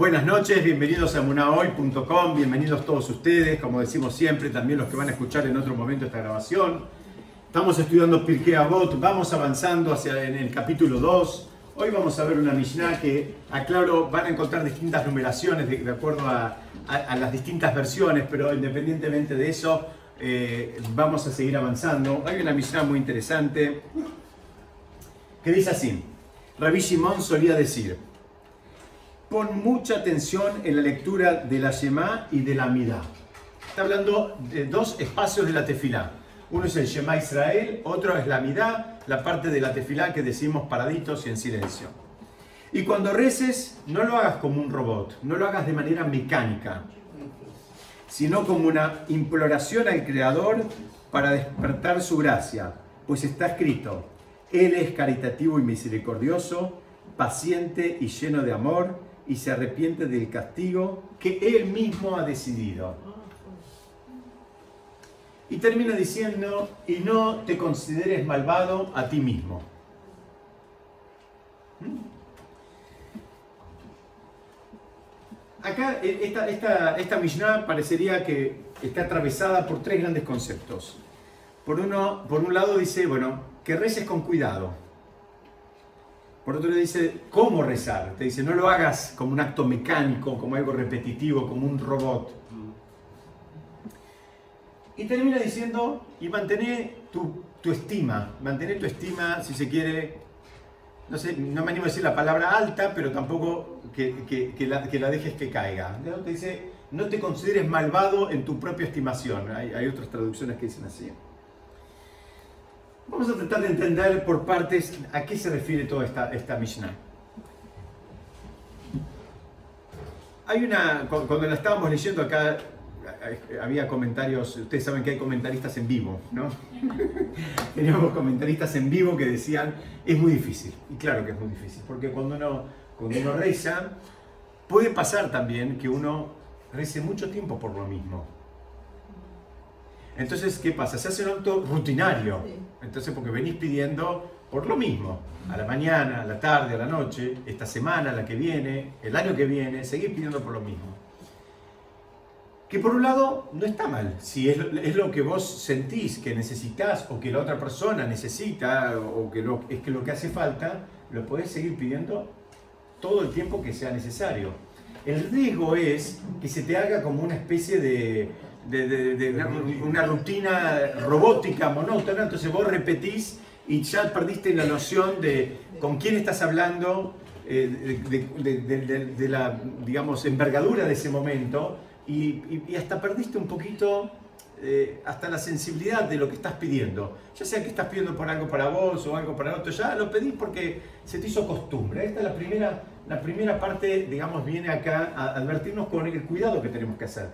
Buenas noches, bienvenidos a munahoy.com, bienvenidos todos ustedes, como decimos siempre, también los que van a escuchar en otro momento esta grabación. Estamos estudiando Pirkei Avot, vamos avanzando hacia en el capítulo 2. Hoy vamos a ver una Mishnah que, aclaro, van a encontrar distintas numeraciones de, acuerdo a, las distintas versiones, pero independientemente de eso, eh, vamos a seguir avanzando. Hay una Mishnah muy interesante que dice así, Rabbi Shimon solía decir, pon mucha atención en la lectura de la Shema y de la Midah. Está hablando de dos espacios de la tefilá. Uno es el Shema Israel, otro es la Midah, la parte de la tefilá que decimos paraditos y en silencio. Y cuando reces, no lo hagas como un robot, no lo hagas de manera mecánica, sino como una imploración al Creador para despertar su gracia, pues está escrito, Él es caritativo y misericordioso, paciente y lleno de amor, y se arrepiente del castigo que él mismo ha decidido. Y termina diciendo, y no te consideres malvado a ti mismo. ¿Mm? Acá eh, esta, esta, esta Mishnah parecería que está atravesada por tres grandes conceptos. Por, uno, por un lado dice, bueno, que reces con cuidado por otro le dice cómo rezar. Te dice, no lo hagas como un acto mecánico, como algo repetitivo, como un robot. Y termina diciendo, y mantener tu, estima, mantener tu estima, si se quiere, no sé, no me animo a decir la palabra alta, pero tampoco que, la, dejes que caiga. Te dice, no te consideres malvado en tu propia estimación. Hay, hay otras traducciones que dicen así. Vamos a tratar de entender por partes a qué se refiere toda esta, esta Mishnah. Hay una, cuando la estábamos leyendo acá, había comentarios, ustedes saben que hay comentaristas en vivo, ¿no? Teníamos comentaristas en vivo que decían, es muy difícil. Y claro que es muy difícil, porque cuando uno, cuando uno reza, puede pasar también que uno rece mucho tiempo por lo mismo. Entonces, ¿qué pasa? Se hace un acto rutinario. Entonces, porque venís pidiendo por lo mismo, a la mañana, a la tarde, a la noche, esta semana, la que viene, el año que viene, seguís pidiendo por lo mismo. Que por un lado no está mal, si es, lo que vos sentís que necesitas o que la otra persona necesita o que es que lo que hace falta, lo podés seguir pidiendo todo el tiempo que sea necesario. El riesgo es que se te haga como una especie de, de, una, rutina robótica, monótona, entonces vos repetís y ya perdiste la noción de con quién estás hablando, eh, de, la, digamos, envergadura de ese momento y, hasta perdiste un poquito eh, hasta la sensibilidad de lo que estás pidiendo. Ya sea que estás pidiendo por algo para vos o algo para otro, ya lo pedís porque se te hizo costumbre. Esta es la primera, la primera parte, digamos, viene acá a advertirnos con el cuidado que tenemos que hacer.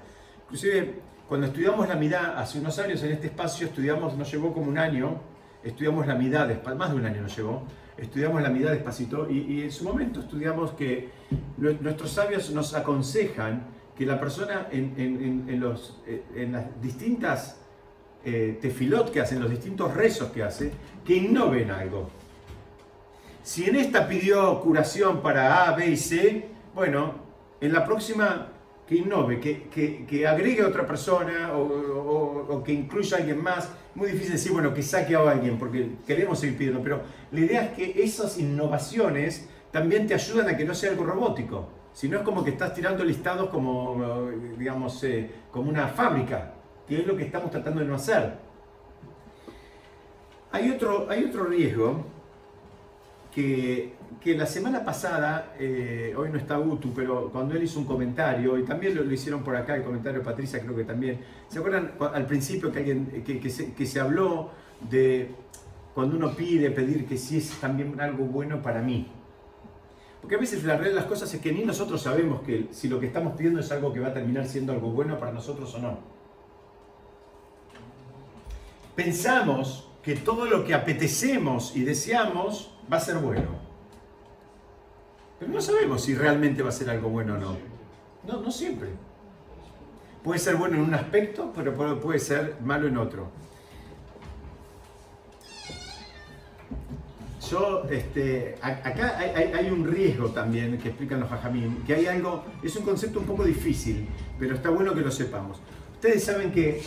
Inclusive cuando estudiamos la mirada hace unos años en este espacio, estudiamos, nos llevó como un año, estudiamos la mirada, más de un año nos llevó, estudiamos la mirada despacito y, en su momento estudiamos que nuestros sabios nos aconsejan que la persona en, los, eh, en las distintas eh, tefilot que hacen, los distintos rezos que hace, que innoven algo. Si en esta pidió curación para A, B y C, bueno, en la próxima que innove, que, que, agregue a otra persona o, que incluya a alguien más. Muy difícil decir, bueno, que saque a alguien, porque queremos seguir pidiendo, pero la idea es que esas innovaciones también te ayudan a que no sea algo robótico. Si no es como que estás tirando listados como, digamos, eh, como una fábrica, que es lo que estamos tratando de no hacer. Hay otro, hay otro riesgo que la semana pasada, eh, hoy no está Utu, pero cuando él hizo un comentario, y también lo, hicieron por acá, el comentario de Patricia creo que también, ¿se acuerdan al principio que, alguien, que se habló de cuando uno pide, pedir que sí es también algo bueno para mí? Porque a veces la realidad de las cosas es que ni nosotros sabemos que si lo que estamos pidiendo es algo que va a terminar siendo algo bueno para nosotros o no. Pensamos que todo lo que apetecemos y deseamos va a ser bueno. Pero no sabemos si realmente va a ser algo bueno o no. No, no siempre. Puede ser bueno en un aspecto, pero puede ser malo en otro. yo, este, acá hay, un riesgo también que explican los hajamim, que hay algo, es un concepto un poco difícil, pero está bueno que lo sepamos. Ustedes saben que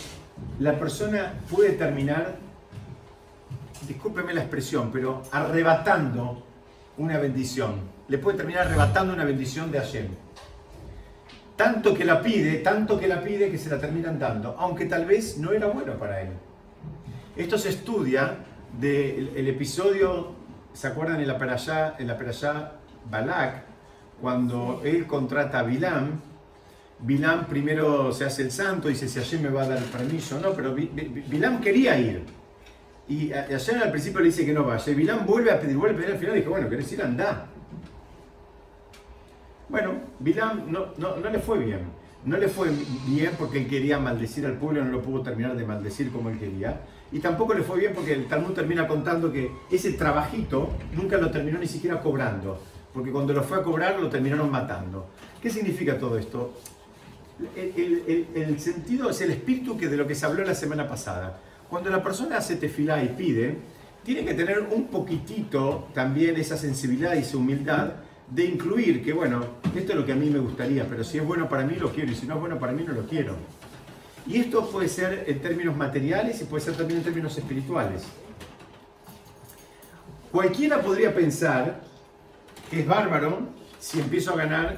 la persona puede terminar, discúlpeme la expresión, pero arrebatando una bendición. Le puede terminar arrebatando una bendición de Hashem. Tanto que la pide, tanto que la pide que se la terminan dando, aunque tal vez no era bueno para él. Esto se estudia del el episodio, ¿se acuerdan en la Perashá, en la Balak? Cuando él contrata a Bilam, Bilam primero se hace el santo, dice si Hashem me va a dar el permiso, no, pero Bilam quería ir. Y ayer al principio le dice que no vaya. Y Bilam vuelve a pedir, vuelve a pedir al final y dijo, bueno, ¿querés ir? Anda. Bueno, Bilam no, no, no, le fue bien. No le fue bien porque él quería maldecir al pueblo, no lo pudo terminar de maldecir como él quería. Y tampoco le fue bien porque el Talmud termina contando que ese trabajito nunca lo terminó ni siquiera cobrando. Porque cuando lo fue a cobrar lo terminaron matando. ¿Qué significa todo esto? El, el, el sentido es el espíritu que de lo que se habló la semana pasada cuando la persona hace tefilá y pide, tiene que tener un poquitito también esa sensibilidad y esa humildad de incluir que, bueno, esto es lo que a mí me gustaría, pero si es bueno para mí lo quiero y si no es bueno para mí no lo quiero. Y esto puede ser en términos materiales y puede ser también en términos espirituales. Cualquiera podría pensar que es bárbaro si empiezo a ganar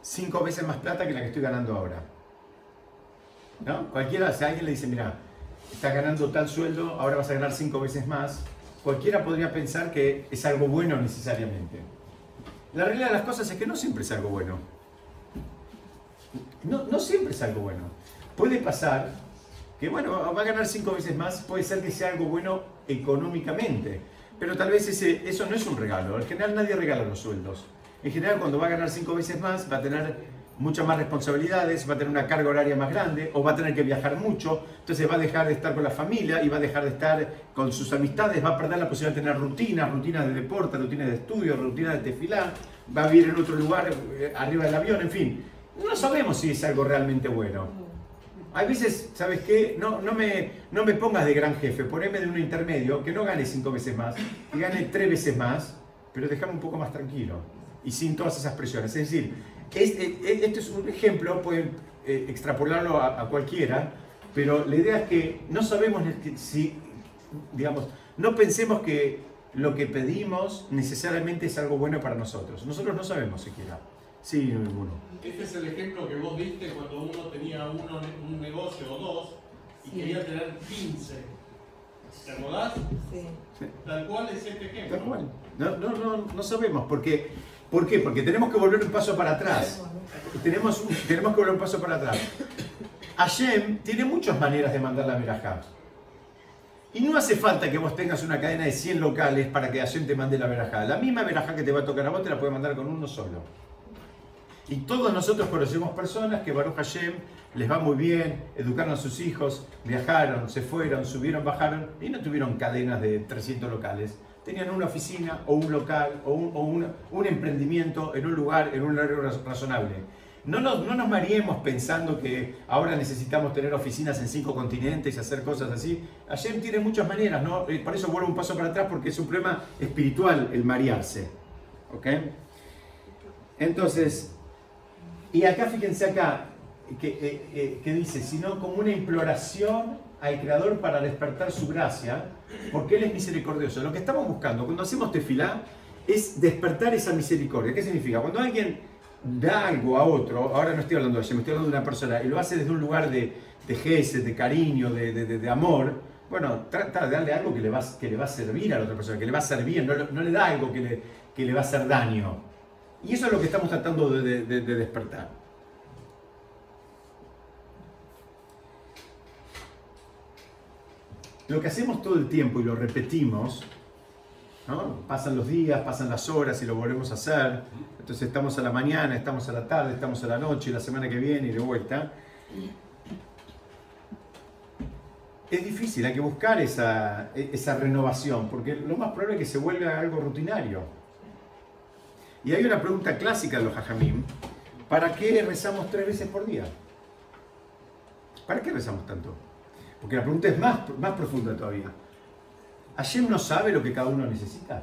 cinco veces más plata que la que estoy ganando ahora. ¿No? Cualquiera, si alguien le dice, mira, estás ganando tal sueldo, ahora vas a ganar cinco veces más, cualquiera podría pensar que es algo bueno necesariamente. La realidad de las cosas es que no siempre es algo bueno. No, no siempre es algo bueno. Puede pasar que, bueno, va a ganar cinco veces más, puede ser que sea algo bueno económicamente, pero tal vez ese, eso no es un regalo. En general nadie regala los sueldos. En general cuando va a ganar cinco veces más va a tener muchas más responsabilidades, va a tener una carga horaria más grande o va a tener que viajar mucho, entonces va a dejar de estar con la familia y va a dejar de estar con sus amistades, va a perder la posibilidad de tener rutinas, rutinas de deporte, rutinas de estudio, rutinas de tefilá, va a vivir en otro lugar eh, arriba del avión, en fin. No sabemos si es algo realmente bueno. Hay veces, ¿sabes qué? No, no, me, no me pongas de gran jefe, poneme de un intermedio, que no gane cinco veces más, que gane tres veces más, pero déjame un poco más tranquilo y sin todas esas presiones. Es decir, este, este, es un ejemplo, pueden eh, extrapolarlo a, cualquiera, pero la idea es que no sabemos si, digamos, no pensemos que lo que pedimos necesariamente es algo bueno para nosotros. Nosotros no sabemos siquiera. Sí, ninguno. Este es el ejemplo que vos diste cuando uno tenía uno, un negocio o dos y quería tener 15. ¿Te acordás? Sí. Tal cual es este ejemplo. Tal cual. No, no, no, no sabemos, porque ¿Por qué? Porque tenemos que volver un paso para atrás. Tenemos, tenemos que volver un paso para atrás. Hashem tiene muchas maneras de mandar la verajá. Y no hace falta que vos tengas una cadena de 100 locales para que Hashem te mande la verajá. La misma verajá que te va a tocar a vos te la puede mandar con uno solo. Y todos nosotros conocemos personas que Baruch Hashem les va muy bien, educaron a sus hijos, viajaron, se fueron, subieron, bajaron y no tuvieron cadenas de 300 locales tenían una oficina o un local o un, emprendimiento en un lugar, en un horario razonable. No nos, no nos mareemos pensando que ahora necesitamos tener oficinas en cinco continentes y hacer cosas así. Hashem tiene muchas maneras, ¿no? Eh, por eso vuelvo un paso para atrás porque es un problema espiritual el marearse. ¿Ok? Entonces, y acá fíjense acá, que, eh, eh, que dice, sino como una imploración al Creador para despertar su gracia, porque Él es misericordioso. Lo que estamos buscando cuando hacemos tefilá es despertar esa misericordia. ¿Qué significa? Cuando alguien da algo a otro, ahora no estoy hablando de ella, me estoy hablando de una persona, y lo hace desde un lugar de, de de cariño, de, amor, bueno, trata de darle algo que le, va, que le va a servir a la otra persona, que le va a servir, no, no le da algo que le, que le va a hacer daño. Y eso es lo que estamos tratando de despertar. Lo que hacemos todo el tiempo y lo repetimos, pasan los días, pasan las horas y lo volvemos a hacer. Entonces estamos a la mañana, estamos a la tarde, estamos a la noche, la semana que viene y de vuelta. Es difícil, hay que buscar esa, esa renovación, porque lo más probable es que se vuelva algo rutinario. Y hay una pregunta clásica de los hajamim, ¿para qué rezamos tres veces por día? ¿Para qué rezamos tanto? Porque la pregunta es más, más profunda todavía. ¿Hashem no sabe lo que cada uno necesita?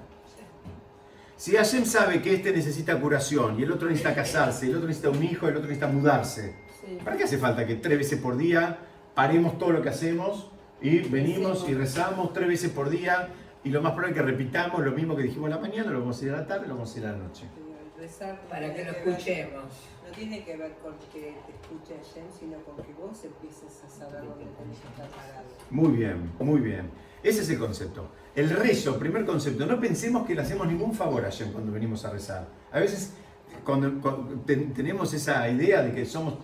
Si Hashem sabe que este necesita curación y el otro necesita casarse, y el otro necesita un hijo y el otro necesita mudarse, ¿para qué hace falta que tres veces por día paremos todo lo que hacemos y venimos y rezamos tres veces por día y lo más probable es que repitamos lo mismo que dijimos en la mañana, lo vamos a hacer a la tarde, lo vamos a hacer a la noche? para que lo escuchemos. No tiene que ver con que te escuche Hashem, sino con que vos empieces a saber dónde tenés que estar parado. Muy bien, muy bien. Ese es el concepto. El rezo, primer concepto, no pensemos que le hacemos ningún favor a Hashem cuando venimos a rezar. A veces cuando, tenemos esa idea de que somos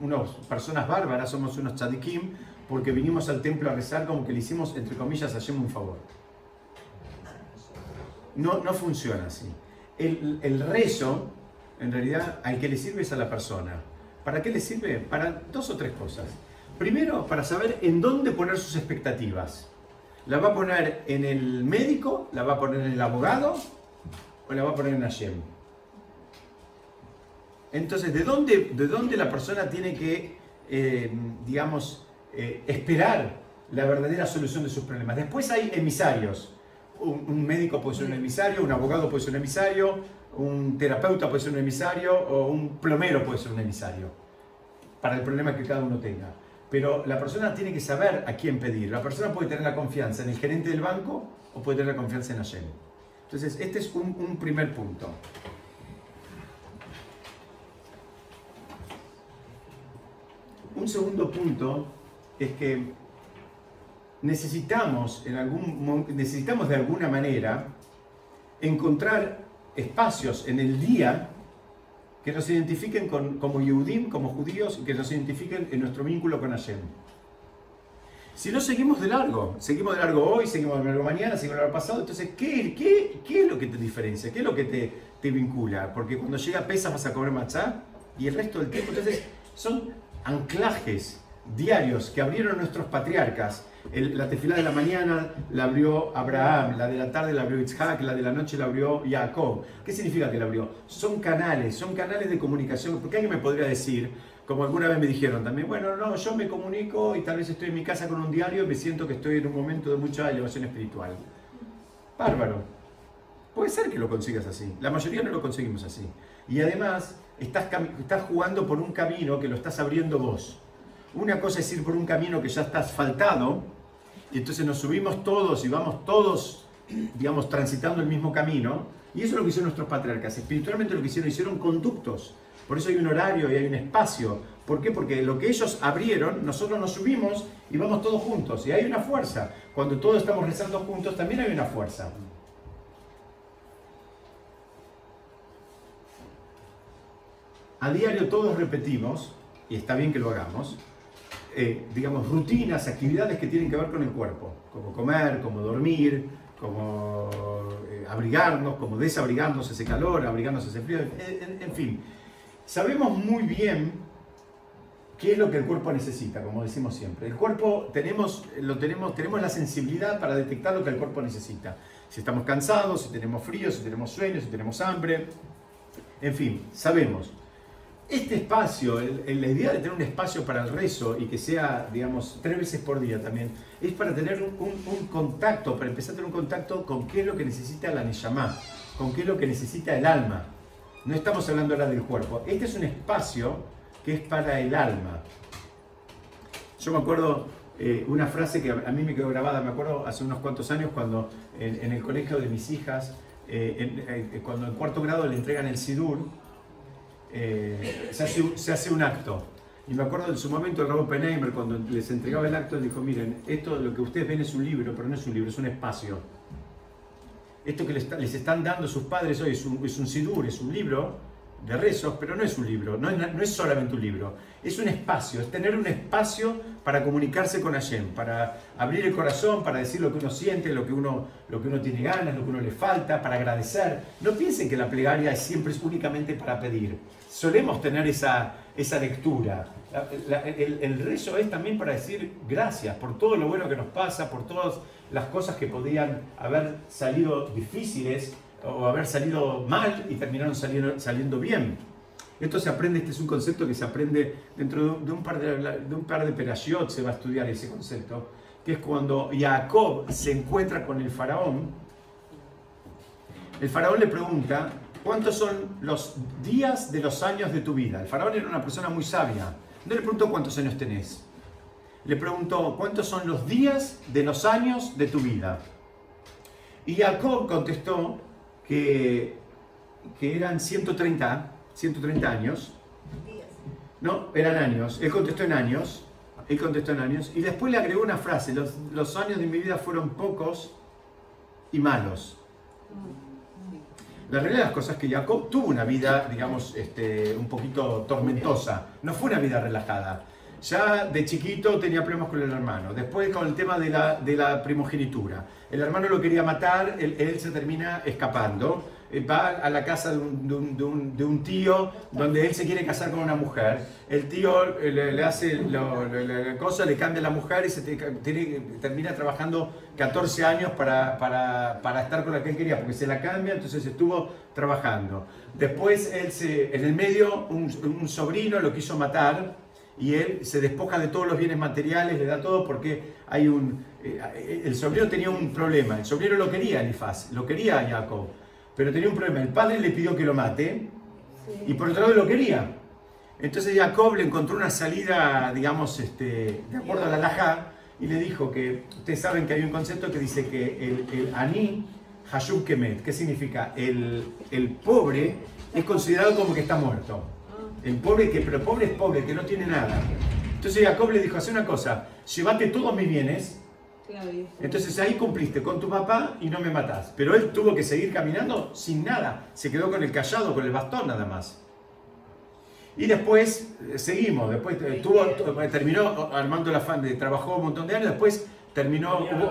unas personas bárbaras, somos unos chadikim, porque vinimos al templo a rezar como que le hicimos, entre comillas, a Hashem un favor. No, no funciona así. El, el rezo, en realidad, al que le sirve es a la persona. ¿Para qué le sirve? Para dos o tres cosas. Primero, para saber en dónde poner sus expectativas. ¿La va a poner en el médico? ¿La va a poner en el abogado? ¿O la va a poner en Hashem? Entonces, ¿de dónde, de dónde la persona tiene que, eh, digamos, eh, esperar la verdadera solución de sus problemas? Después hay emisarios. Un, médico puede ser un emisario, un abogado puede ser un emisario, un terapeuta puede ser un emisario o un plomero puede ser un emisario para el problema que cada uno tenga. Pero la persona tiene que saber a quién pedir. La persona puede tener la confianza en el gerente del banco o puede tener la confianza en Hashem. Entonces, este es un, primer punto. Un segundo punto es que necesitamos, en algún, necesitamos de alguna manera encontrar espacios en el día que nos identifiquen como Yehudim, como judíos, y que nos identifiquen en nuestro vínculo con Hashem. Si no seguimos de largo, seguimos de largo hoy, seguimos de largo mañana, seguimos de largo pasado, entonces, ¿qué, qué, qué es lo que te diferencia? ¿Qué es lo que te, te vincula? Porque cuando llega Pesas vas a comer machá y el resto del tiempo, entonces, son anclajes diarios que abrieron nuestros patriarcas la tefila de la mañana la abrió Abraham, la de la tarde la abrió Isaac, la de la noche la abrió Jacob. ¿Qué significa que la abrió? Son canales, son canales de comunicación. Porque alguien me podría decir, como alguna vez me dijeron también, bueno, no, yo me comunico y tal vez estoy en mi casa con un diario y me siento que estoy en un momento de mucha elevación espiritual. Bárbaro. Puede ser que lo consigas así. La mayoría no lo conseguimos así. Y además, estás, estás jugando por un camino que lo estás abriendo vos. Una cosa es ir por un camino que ya está asfaltado, y entonces nos subimos todos y vamos todos, digamos, transitando el mismo camino. Y eso es lo que hicieron nuestros patriarcas. Espiritualmente lo que hicieron, hicieron conductos. Por eso hay un horario y hay un espacio. ¿Por qué? Porque lo que ellos abrieron, nosotros nos subimos y vamos todos juntos. Y hay una fuerza. Cuando todos estamos rezando juntos, también hay una fuerza. A diario todos repetimos, y está bien que lo hagamos, eh, digamos, rutinas, actividades que tienen que ver con el cuerpo, como comer, como dormir, como eh, abrigarnos, como desabrigarnos ese calor, abrigarnos ese frío, en, fin. Sabemos muy bien qué es lo que el cuerpo necesita, como decimos siempre. El cuerpo tenemos, lo tenemos, tenemos la sensibilidad para detectar lo que el cuerpo necesita. Si estamos cansados, si tenemos frío, si tenemos sueño, si tenemos hambre, en fin, sabemos. Este espacio, la idea de tener un espacio para el rezo y que sea, digamos, tres veces por día también, es para tener un, contacto, para empezar a tener un contacto con qué es lo que necesita la Neyamá, con qué es lo que necesita el alma. No estamos hablando ahora del cuerpo. Este es un espacio que es para el alma. Yo me acuerdo eh, una frase que a mí me quedó grabada, me acuerdo hace unos cuantos años cuando en, el colegio de mis hijas, eh, eh, cuando en cuarto grado le entregan el Sidur, eh, se, hace, un acto. Y me acuerdo en su momento el Raúl Penheimer, cuando les entregaba el acto, dijo, miren, esto lo que ustedes ven es un libro, pero no es un libro, es un espacio. Esto que les, están dando sus padres hoy es un, es un sidur, es un libro de rezos, pero no es un libro, no es, no es, solamente un libro, es un espacio, es tener un espacio para comunicarse con Hashem, para abrir el corazón, para decir lo que uno siente, lo que uno, lo que uno tiene ganas, lo que uno le falta, para agradecer. No piensen que la plegaria es siempre es únicamente para pedir solemos tener esa, esa lectura. el, rezo es también para decir gracias por todo lo bueno que nos pasa, por todas las cosas que podían haber salido difíciles o haber salido mal y terminaron saliendo, saliendo bien. Esto se aprende, este es un concepto que se aprende dentro de un par de, de un par de perashot, se va a estudiar ese concepto, que es cuando Jacob se encuentra con el faraón el faraón le pregunta, ¿cuántos son los días de los años de tu vida? El faraón era una persona muy sabia. No le preguntó cuántos años tenés. Le preguntó, ¿cuántos son los días de los años de tu vida? Y Jacob contestó que, que eran 130, 130 años. No, eran años. Él contestó en años. Él contestó en años. Y después le agregó una frase. Los, los años de mi vida fueron pocos y malos. La realidad de las cosas es que Jacob tuvo una vida, digamos, este, un poquito tormentosa. No fue una vida relajada. Ya de chiquito tenía problemas con el hermano. Después con el tema de la, de la primogenitura. El hermano lo quería matar, él, él se termina escapando. Eh, va a la casa de un, de, un, de, un, de un, tío donde él se quiere casar con una mujer. El tío eh, le, le hace lo, la cosa, le cambia la mujer y se tiene, termina trabajando 14 años para, para, para, estar con la que él quería, porque se la cambia, entonces estuvo trabajando. Después, él se, en el medio, un sobrino lo quiso matar y él se despoja de todos los bienes materiales, le da todo porque hay un... Eh, el sobrino tenía un problema, el sobrino lo quería Elifaz, lo quería Jacob pero tenía un problema. El padre le pidió que lo mate sí. y por otro lado lo quería. Entonces Jacob le encontró una salida, digamos, este, de acuerdo a la y le dijo que, ustedes saben que hay un concepto que dice que el, el ani hashub kemet, ¿qué significa? El, el pobre es considerado como que está muerto. El pobre, que, pero pobre es pobre, que no tiene nada. Entonces Jacob le dijo, hace una cosa, llévate todos mis bienes, entonces ahí cumpliste con tu papá y no me matás. Pero él tuvo que seguir caminando sin nada. Se quedó con el callado, con el bastón nada más. Y después eh, seguimos. Después eh, tuvo, terminó armando la fan, trabajó un montón de años. Después terminó. Hubo,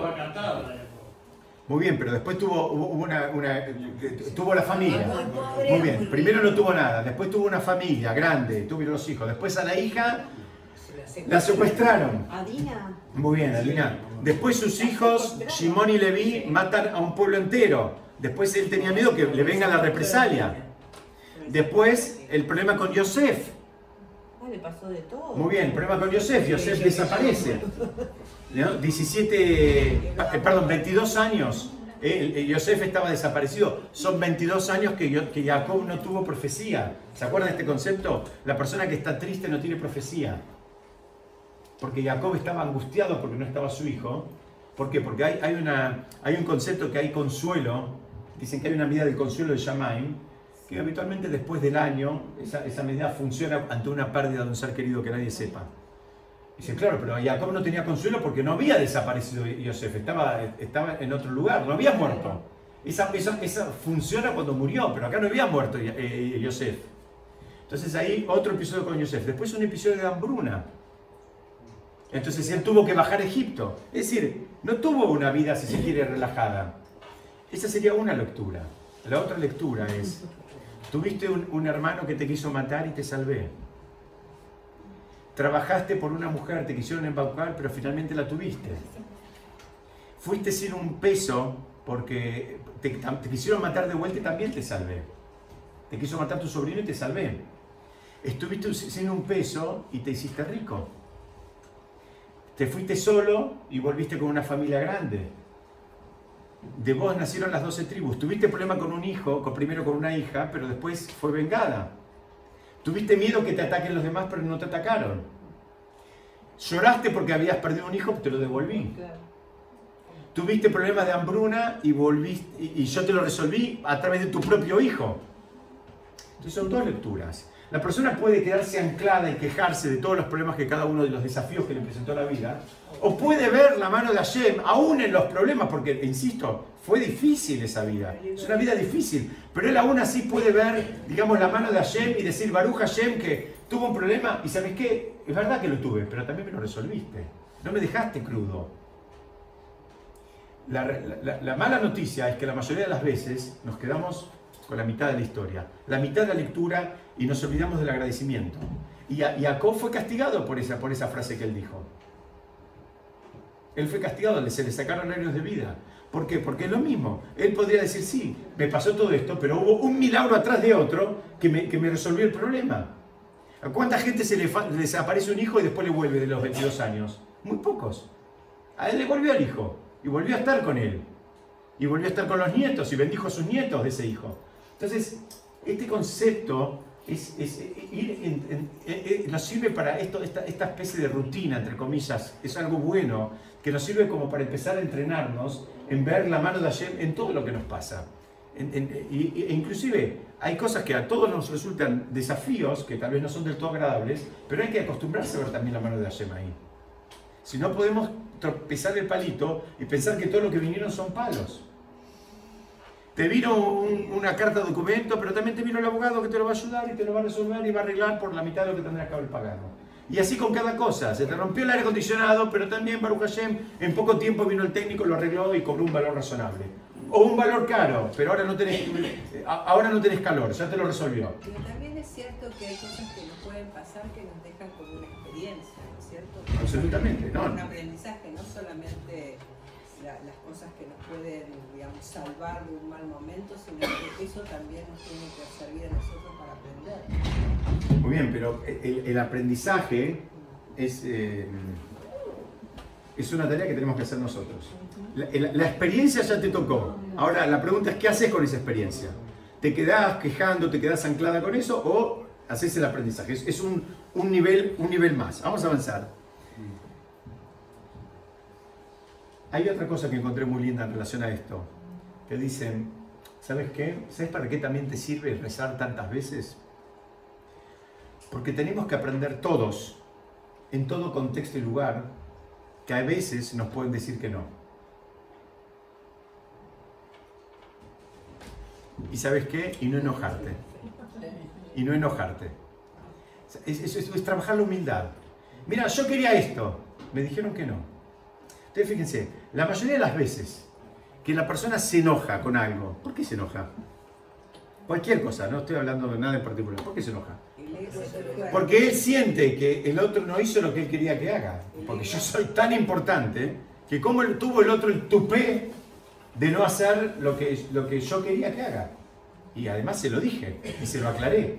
muy bien, pero después tuvo, hubo una, una, tuvo la familia. Muy bien. Primero no tuvo nada. Después tuvo una familia grande. Tuvieron los hijos. Después a la hija la secuestraron. Adina. Muy bien, Adina. Después sus hijos, Shimon y Levi, matan a un pueblo entero. Después él tenía miedo que le venga la represalia. Después el problema con Yosef. Ah, le pasó de todo. Muy bien, el problema con Yosef. Yosef desaparece. ¿No? 17, perdón, 22 años. Eh, Yosef estaba desaparecido. Son 22 años que, que Jacob no tuvo profecía. ¿Se acuerdan de este concepto? La persona que está triste no tiene profecía porque Jacob estaba angustiado porque no estaba su hijo. ¿Por qué? Porque hay, hay, una, hay un concepto que hay consuelo, dicen que hay una medida del consuelo de Shamaim, que habitualmente después del año esa, esa medida funciona ante una pérdida de un ser querido que nadie sepa. Dicen, claro, pero Jacob no tenía consuelo porque no había desaparecido Yosef, estaba, estaba en otro lugar, no había muerto. Esa, esa, esa funciona cuando murió, pero acá no había muerto eh, Yosef. Entonces ahí otro episodio con Yosef. Después un episodio de hambruna entonces él tuvo que bajar a Egipto. Es decir, no tuvo una vida, si se quiere, relajada. Esa sería una lectura. La otra lectura es, tuviste un, hermano que te quiso matar y te salvé. Trabajaste por una mujer, te quisieron embaucar, pero finalmente la tuviste. Fuiste sin un peso porque te, te quisieron matar de vuelta y también te salvé. Te quiso matar tu sobrino y te salvé. Estuviste sin un peso y te hiciste rico. Te fuiste solo y volviste con una familia grande. De vos nacieron las doce tribus. Tuviste problema con un hijo, con, primero con una hija, pero después fue vengada. Tuviste miedo que te ataquen los demás, pero no te atacaron. Lloraste porque habías perdido un hijo, te lo devolví. Tuviste problemas de hambruna y, volviste, y yo te lo resolví a través de tu propio hijo. Entonces son dos lecturas. La persona puede quedarse anclada y quejarse de todos los problemas que cada uno de los desafíos que le presentó la vida, o puede ver la mano de Hashem, aún en los problemas, porque, insisto, fue difícil esa vida, es una vida difícil, pero él aún así puede ver, digamos, la mano de Hashem y decir, Baruch Hashem, que tuvo un problema, y ¿sabes qué? Es verdad que lo tuve, pero también me lo resolviste, no me dejaste crudo. La, la, la mala noticia es que la mayoría de las veces nos quedamos con la mitad de la historia, la mitad de la lectura y nos olvidamos del agradecimiento. Y Jacob fue castigado por esa, por esa frase que él dijo. Él fue castigado, se le sacaron años de vida. ¿Por qué? Porque es lo mismo. Él podría decir, sí, me pasó todo esto, pero hubo un milagro atrás de otro que me, que me resolvió el problema. ¿A cuánta gente se le, desaparece un hijo y después le vuelve de los 22 años? Muy pocos. A él le volvió el hijo y volvió a estar con él. y volvió a estar con los nietos y bendijo a sus nietos de ese hijo. Entonces, este concepto es, es- en- eh, eh, nos sirve para esto, esta, esta especie de rutina, entre comillas, es algo bueno, que nos sirve como para empezar a entrenarnos en ver la mano de Hashem en todo lo que nos pasa. En- en- y- e inclusive hay cosas que a todos nos resultan desafíos, que tal vez no son del todo agradables, pero hay que acostumbrarse a ver también la mano de Hashem ahí. Si no podemos tropezar el palito y pensar que todo lo que vinieron son palos. Te vino un- una carta de documento, pero también te vino el abogado que te lo va a ayudar y te lo va a resolver y va a arreglar por la mitad de lo que tendrás que haber pagado. Y así con cada cosa. Se te rompió el aire acondicionado, pero también Baruch Hashem, en poco tiempo vino el técnico, lo arregló y cobró un valor razonable. O un valor caro, pero ahora no tenés, ahora no tenés calor, ya te lo resolvió. Pero también es cierto que hay cosas que nos pueden pasar que nos dejan como una experiencia, ¿no es cierto? Absolutamente, no. Un aprendizaje, no solamente la- las cosas que nos pueden, digamos, salvar de un mal momento, sino que eso también nos tiene que servir a nosotros para aprender. Muy bien, pero el, el aprendizaje es, eh, es una tarea que tenemos que hacer nosotros. La, la- experiencia ya te tocó. Ahora la pregunta es, ¿qué haces con esa experiencia? ¿Te quedás quejando, te quedás anclada con eso o haces el aprendizaje? Es, es un, un nivel, un nivel más. Vamos a avanzar. Hay otra cosa que encontré muy linda en relación a esto. Que dicen, ¿sabes qué? ¿Sabes para qué también te sirve rezar tantas veces? Porque tenemos que aprender todos, en todo contexto y lugar, que a veces nos pueden decir que no. ¿Y sabes qué? Y no enojarte. Y no enojarte. Es, es- trabajar la humildad. Mira, yo quería esto. Me dijeron que no. Entonces fíjense, la mayoría de las veces que la persona se enoja con algo, ¿por qué se enoja? Cualquier cosa, no estoy hablando de nada en particular. ¿Por qué se enoja? Porque él siente que el otro no hizo lo que él quería que haga. Porque yo soy tan importante que como tuvo el otro el tupé de no hacer lo que, lo que yo quería que haga. Y además se lo dije y se lo aclaré.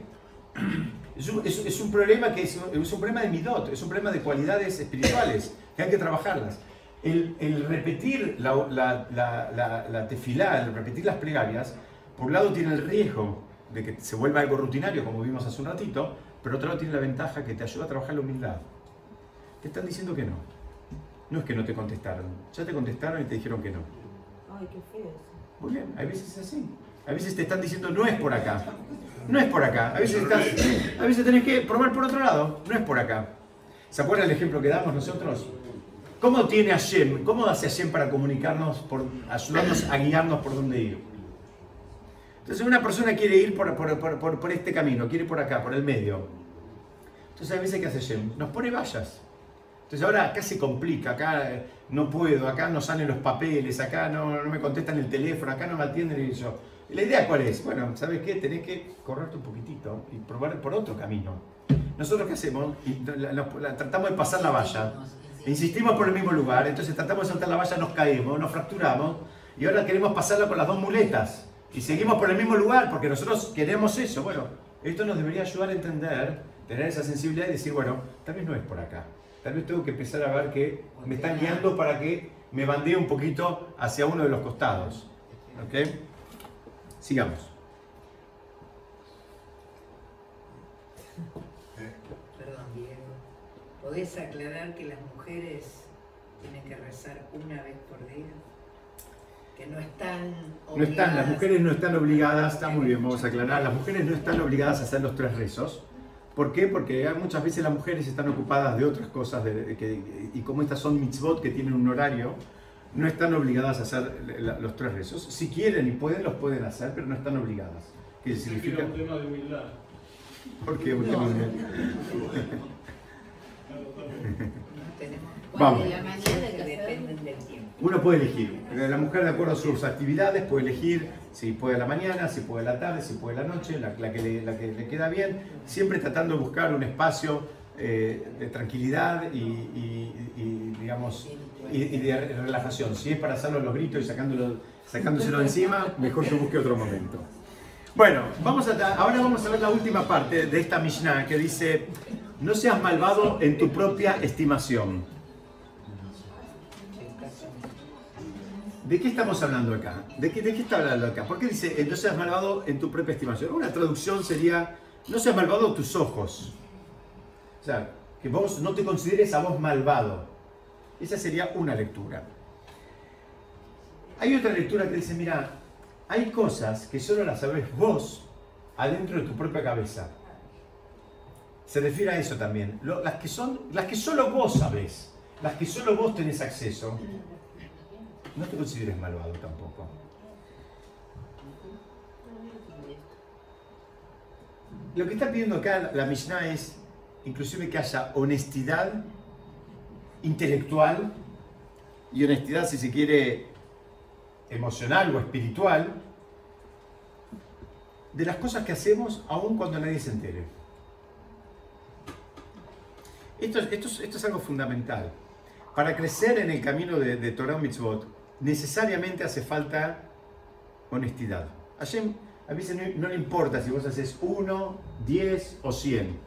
Es un, es- es un problema que es, es un problema de midot, es un problema de cualidades espirituales que hay que trabajarlas. El, el repetir la, la, la, la, la tefilá, el repetir las plegarias, por un lado tiene el riesgo de que se vuelva algo rutinario, como vimos hace un ratito, pero otro lado tiene la ventaja que te ayuda a trabajar la humildad. Te están diciendo que no. No es que no te contestaron, ya te contestaron y te dijeron que no. Ay, qué feo eso. Muy bien, a veces es así. A veces te están diciendo no es por acá. No es por acá. A veces, estás, a veces tenés que probar por otro lado. No es por acá. ¿Se acuerdan el ejemplo que damos nosotros? ¿Cómo tiene Hashem? ¿Cómo hace Hashem para comunicarnos, ayudarnos a guiarnos por dónde ir? Entonces una persona quiere ir por, este camino, quiere ir por acá, por el medio. Entonces a veces ¿qué hace Hashem? Nos pone vallas. Entonces ahora acá se complica, acá eh, no puedo, acá no salen los papeles, acá no, me contestan el teléfono, acá no me atienden y yo. ¿Y ¿La idea cuál es? Bueno, ¿sabes qué? Tenés que correrte un poquitito y probar por otro camino. Nosotros qué hacemos? Tratamos de pasar la valla. Insistimos por el mismo lugar, entonces tratamos de saltar la valla, nos caemos, nos fracturamos y ahora queremos pasarla con las dos muletas. Y seguimos por el mismo lugar porque nosotros queremos eso. Bueno, esto nos debería ayudar a entender, tener esa sensibilidad y decir, bueno, tal vez no es por acá. Tal vez tengo que empezar a ver que me están guiando para que me bandee un poquito hacia uno de los costados. ¿Ok? Sigamos. ¿Podés aclarar que las mujeres tienen que rezar una vez por día? Que no están No están, las obligadas- mujeres no están obligadas, está muy bien, vamos a aclarar, las mujeres no están obligadas a hacer los tres rezos. ¿Por qué? Porque muchas veces las mujeres están ocupadas de otras cosas de- de que- y como estas son mitzvot que tienen un horario, no están obligadas a hacer la- los tres rezos. Si quieren y pueden, los pueden hacer, pero no están obligadas. ¿Qué significa? un tema de humildad. ¿Por qué? Porque no-. Vamos. Uno puede elegir. La mujer, de acuerdo a sus actividades, puede elegir si puede a la mañana, si puede a la tarde, si puede a la noche, la, la que, le, la que le queda bien, siempre tratando de buscar un espacio eh, de tranquilidad y, y- y, digamos, y, y de relajación. Si es para hacerlo los gritos y sacándolo, sacándoselo de encima, mejor que busque otro momento. Bueno, vamos a, ahora vamos a ver la última parte de esta Mishnah que dice, no seas malvado en tu propia estimación. ¿De qué estamos hablando acá? ¿De qué, ¿De qué está hablando acá? ¿Por qué dice, no seas malvado en tu propia estimación? Una traducción sería, no seas malvado tus ojos. O sea, que vos no te consideres a vos malvado. Esa sería una lectura. Hay otra lectura que dice, mira, hay cosas que solo las sabes vos adentro de tu propia cabeza. Se refiere a eso también. las, que son, las que solo vos sabés, las que solo vos tenés acceso, no te consideres malvado tampoco. Lo que está pidiendo acá la Mishnah es inclusive que haya honestidad intelectual y honestidad, si se quiere, emocional o espiritual, de las cosas que hacemos aun cuando nadie se entere. Esto, es algo fundamental. Para crecer en el camino de, de Torah Mitzvot, necesariamente hace falta honestidad. A veces no, no le importa si vos haces uno, diez o cien,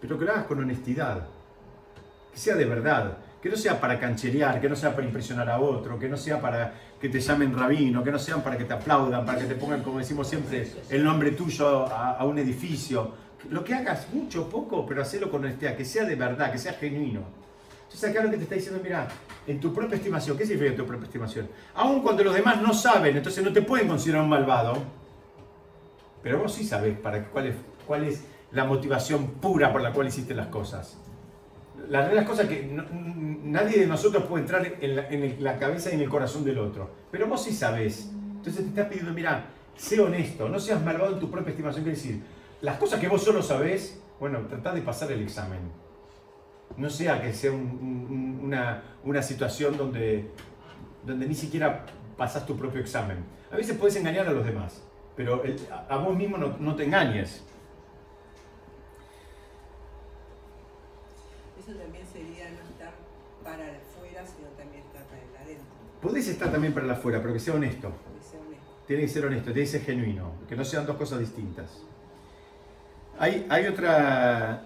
pero que lo hagas con honestidad, que sea de verdad, que no sea para cancherear, que no sea para impresionar a otro, que no sea para que te llamen rabino, que no sean para que te aplaudan, para que te pongan, como decimos siempre, el nombre tuyo a, un edificio. Lo que hagas, mucho poco, pero hacelo con honestidad, que sea de verdad, que sea genuino. Entonces acá lo que te está diciendo, mira, en tu propia estimación, ¿qué significa tu propia estimación? Aun cuando los demás no saben, entonces no te pueden considerar un malvado, pero vos sí sabés para cuál es, cuál es la motivación pura por la cual hiciste las cosas. La realidad es cosa que nadie de nosotros puede entrar en la, cabeza y en el corazón del otro. Pero vos sí sabés. Entonces te estás pidiendo, mira, sé honesto, no seas malvado en tu propia estimación. Quiere decir, las cosas que vos solo sabés, bueno, tratá de pasar el examen. No sea que sea una, una, situación donde, donde ni siquiera pasas tu propio examen. A veces puedes engañar a los demás, pero a, vos mismo no, no te engañes. Podés estar también para el afuera, pero que sea honesto. Tiene que ser honesto, tiene que ser genuino, que no sean dos cosas distintas. Hay, otra.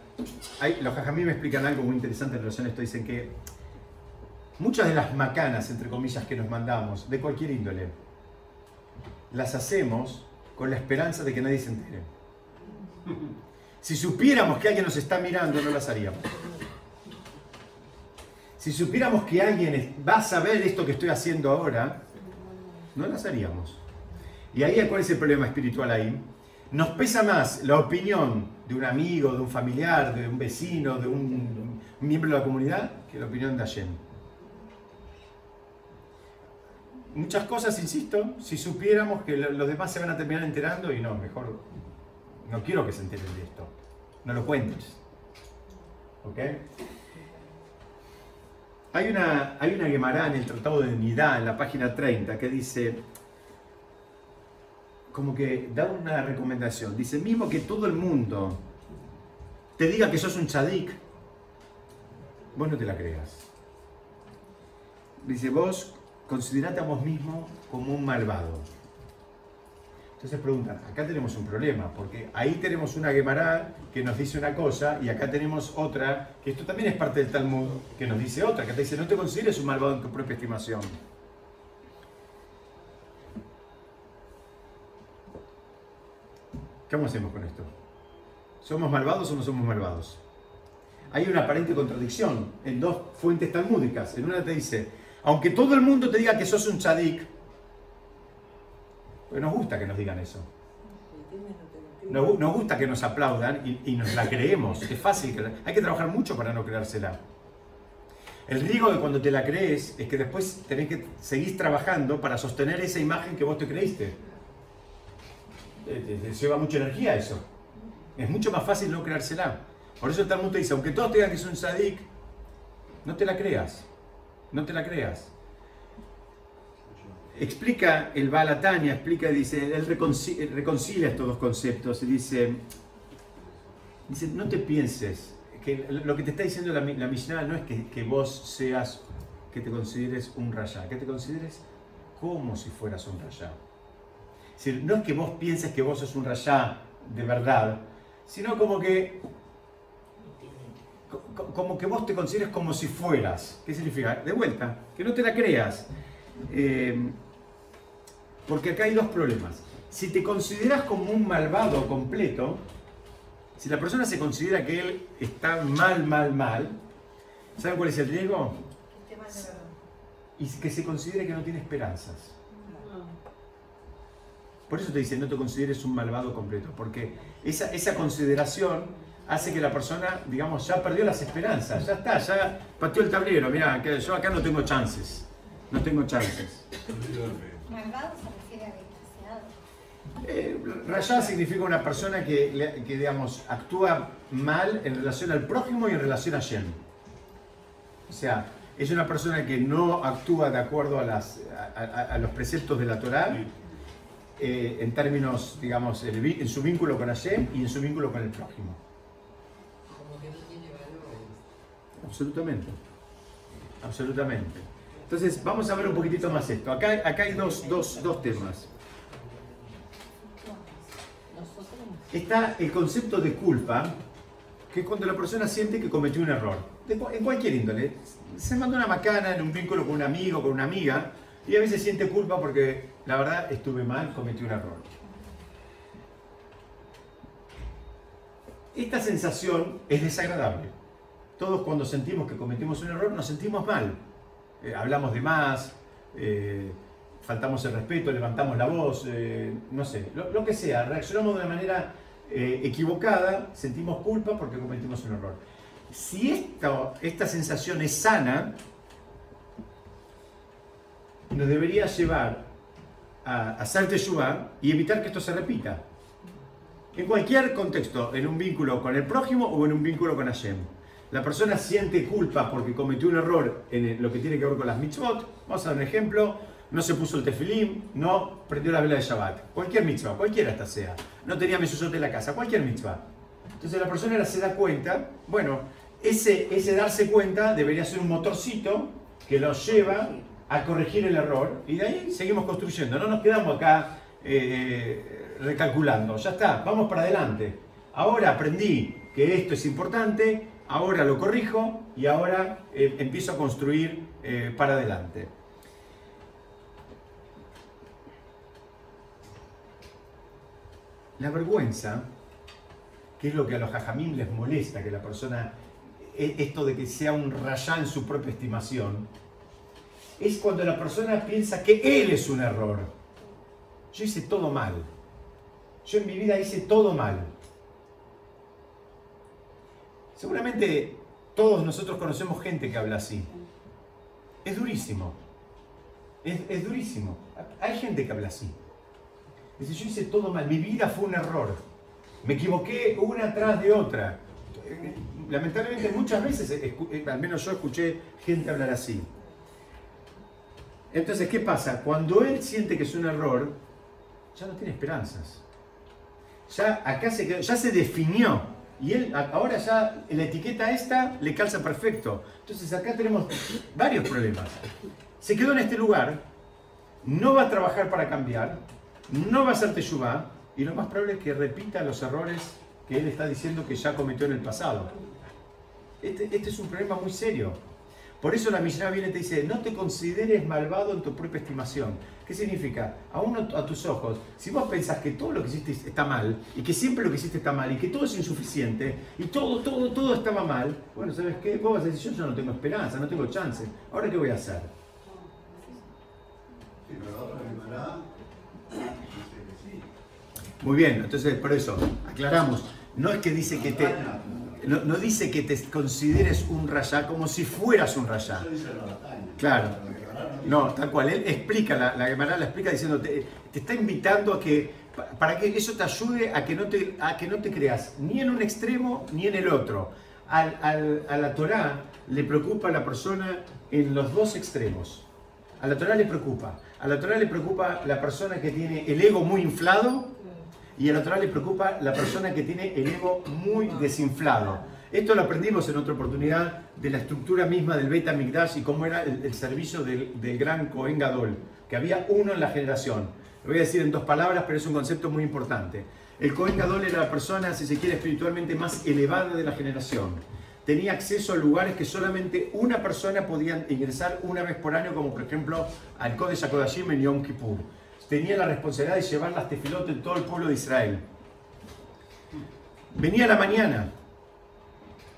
Los jajamí me explican algo muy interesante en relación a esto. Dicen que muchas de las macanas, entre comillas, que nos mandamos, de cualquier índole, las hacemos con la esperanza de que nadie se entere. Si supiéramos que alguien nos está mirando, no las haríamos. Si supiéramos que alguien va a saber esto que estoy haciendo ahora, no las haríamos. Y ahí, ¿cuál es el problema espiritual ahí? Nos pesa más la opinión de un amigo, de un familiar, de un vecino, de un miembro de la comunidad, que la opinión de Hashem. Muchas cosas, insisto, si supiéramos que los demás se van a terminar enterando, y no, mejor, no quiero que se enteren de esto. No lo cuentes. ¿Ok? Hay una, hay una en el Tratado de Nidá, en la página 30, que dice, como que da una recomendación. Dice, mismo que todo el mundo te diga que sos un chadik, vos no te la creas. Dice, vos considerate a vos mismo como un malvado. Entonces preguntan, acá tenemos un problema, porque ahí tenemos una Gemara que nos dice una cosa y acá tenemos otra, que esto también es parte del Talmud, que nos dice otra, que te dice, no te consideres un malvado en tu propia estimación. ¿Cómo hacemos con esto? ¿Somos malvados o no somos malvados? Hay una aparente contradicción en dos fuentes talmúdicas. En una te dice, aunque todo el mundo te diga que sos un tzadik, porque nos gusta que nos digan eso. Nos, gusta que nos aplaudan y, nos la creemos. Es fácil. Hay que trabajar mucho para no creérsela. El riesgo de cuando te la crees es que después tenés que seguir trabajando para sostener esa imagen que vos te creíste. Te, lleva mucha energía eso. Es mucho más fácil no creérsela. Por eso el Talmud te dice, aunque todos te digan que es un sadik, no te la creas. No te la creas explica el Balatania, explica, dice, él reconcilia, estos dos conceptos y dice, dice, no te pienses, que lo que te está diciendo la, la Mishnah no es que, vos seas, que te consideres un rayá, que te consideres como si fueras un rayá. No es que vos pienses que vos sos un rayá de verdad, sino como que como que vos te consideres como si fueras. ¿Qué significa? De vuelta, que no te la creas. Eh, Porque acá hay dos problemas. Si te consideras como un malvado completo, si la persona se considera que él está mal, mal, mal, ¿saben cuál es el riesgo? Y que se considere que no tiene esperanzas. Por eso te dice, no te consideres un malvado completo, porque esa, esa consideración hace que la persona, digamos, ya perdió las esperanzas, ya está, ya pateó el tablero, mira, yo acá no tengo chances, no tengo chances. Malvado se refiere a. Eh, significa una persona que, que, digamos, actúa mal en relación al prójimo y en relación a Shem. O sea, es una persona que no actúa de acuerdo a, las, a, los preceptos de la Torá, eh, en términos, digamos, en, su vínculo con Hashem y en su vínculo con el prójimo. Como que no tiene. Absolutamente. Absolutamente. Entonces, vamos a ver un poquitito más esto. Acá, acá hay dos, dos, dos temas. Está el concepto de culpa, que es cuando la persona siente que cometió un error. en cualquier índole. Se mandó una macana en un vínculo con un amigo, con una amiga, y a veces siente culpa porque la verdad estuve mal, cometí un error. Esta sensación es desagradable. Todos cuando sentimos que cometimos un error nos sentimos mal. Eh, hablamos de más, eh, faltamos el respeto, levantamos la voz, eh, no sé, lo, que sea, reaccionamos de una manera equivocada, sentimos culpa porque cometimos un error. Si esta, esta sensación es sana, nos debería llevar a hacer teshuva y evitar que esto se repita. En cualquier contexto, en un vínculo con el prójimo o en un vínculo con Hashem. La persona siente culpa porque cometió un error en lo que tiene que ver con las mitzvot. Vamos a dar un ejemplo. No se puso el tefilim, no prendió la vela de Shabbat. Cualquier mitzvah, cualquiera esta sea. No tenía mesuzot en la casa, cualquier mitzvah. Entonces la persona se da cuenta. Bueno, ese, ese darse cuenta debería ser un motorcito que lo lleva a corregir el error y de ahí seguimos construyendo. No nos quedamos acá eh, recalculando. Ya está, vamos para adelante. Ahora aprendí que esto es importante, ahora lo corrijo y ahora eh, empiezo a construir eh, para adelante. La vergüenza, que es lo que a los jajamín les molesta, que la persona, esto de que sea un rayá en su propia estimación, es cuando la persona piensa que él es un error. Yo hice todo mal. Yo en mi vida hice todo mal. Seguramente todos nosotros conocemos gente que habla así. Es durísimo. Es, durísimo. Hay gente que habla así. Dice, yo hice todo mal. Mi vida fue un error. Me equivoqué una tras de otra. Lamentablemente muchas veces, al menos yo escuché gente hablar así. Entonces, ¿qué pasa? Cuando él siente que es un error, ya no tiene esperanzas. Ya acá se ya se definió. Y él ahora ya la etiqueta esta le calza perfecto. Entonces acá tenemos varios problemas. Se quedó en este lugar, no va a trabajar para cambiar, no va a hacer teshuvah, y lo más probable es que repita los errores que él está diciendo que ya cometió en el pasado. Este, este es un problema muy serio. Por eso la Mishnah viene y te dice, no te consideres malvado en tu propia estimación. ¿Qué significa? A uno, a tus ojos, si vos pensás que todo lo que hiciste está mal, y que siempre lo que hiciste está mal, y que todo es insuficiente, y todo, todo, todo estaba mal, bueno, ¿sabes qué? Vos vas a decir, yo no tengo esperanza, no tengo chance. ¿Ahora qué voy a hacer? Muy bien, entonces por eso, aclaramos, no es que dice que te no, dice que te consideres un rayá como si fueras un rayá. Claro. No, tal cual. Él explica, la, la Gemara la explica diciendo, te, está invitando a que, para que eso te ayude a que no te, a que no te creas ni en un extremo ni en el otro. a la Torá le preocupa a la persona en los dos extremos. A la Torá le preocupa. A la Torá le preocupa la persona que tiene el ego muy inflado y a la Torah le preocupa la persona que tiene el ego muy desinflado. Esto lo aprendimos en otra oportunidad de la estructura misma del Beta Migdash y cómo era el, servicio del, gran Cohen Gadol, que había uno en la generación. Lo voy a decir en dos palabras, pero es un concepto muy importante. El Cohen Gadol era la persona, si se quiere, espiritualmente más elevada de la generación. Tenía acceso a lugares que solamente una persona podía ingresar una vez por año, como por ejemplo al Kodesh HaKodashim en Yom Kippur tenía la responsabilidad de llevar las tefilot en todo el pueblo de Israel. Venía la mañana.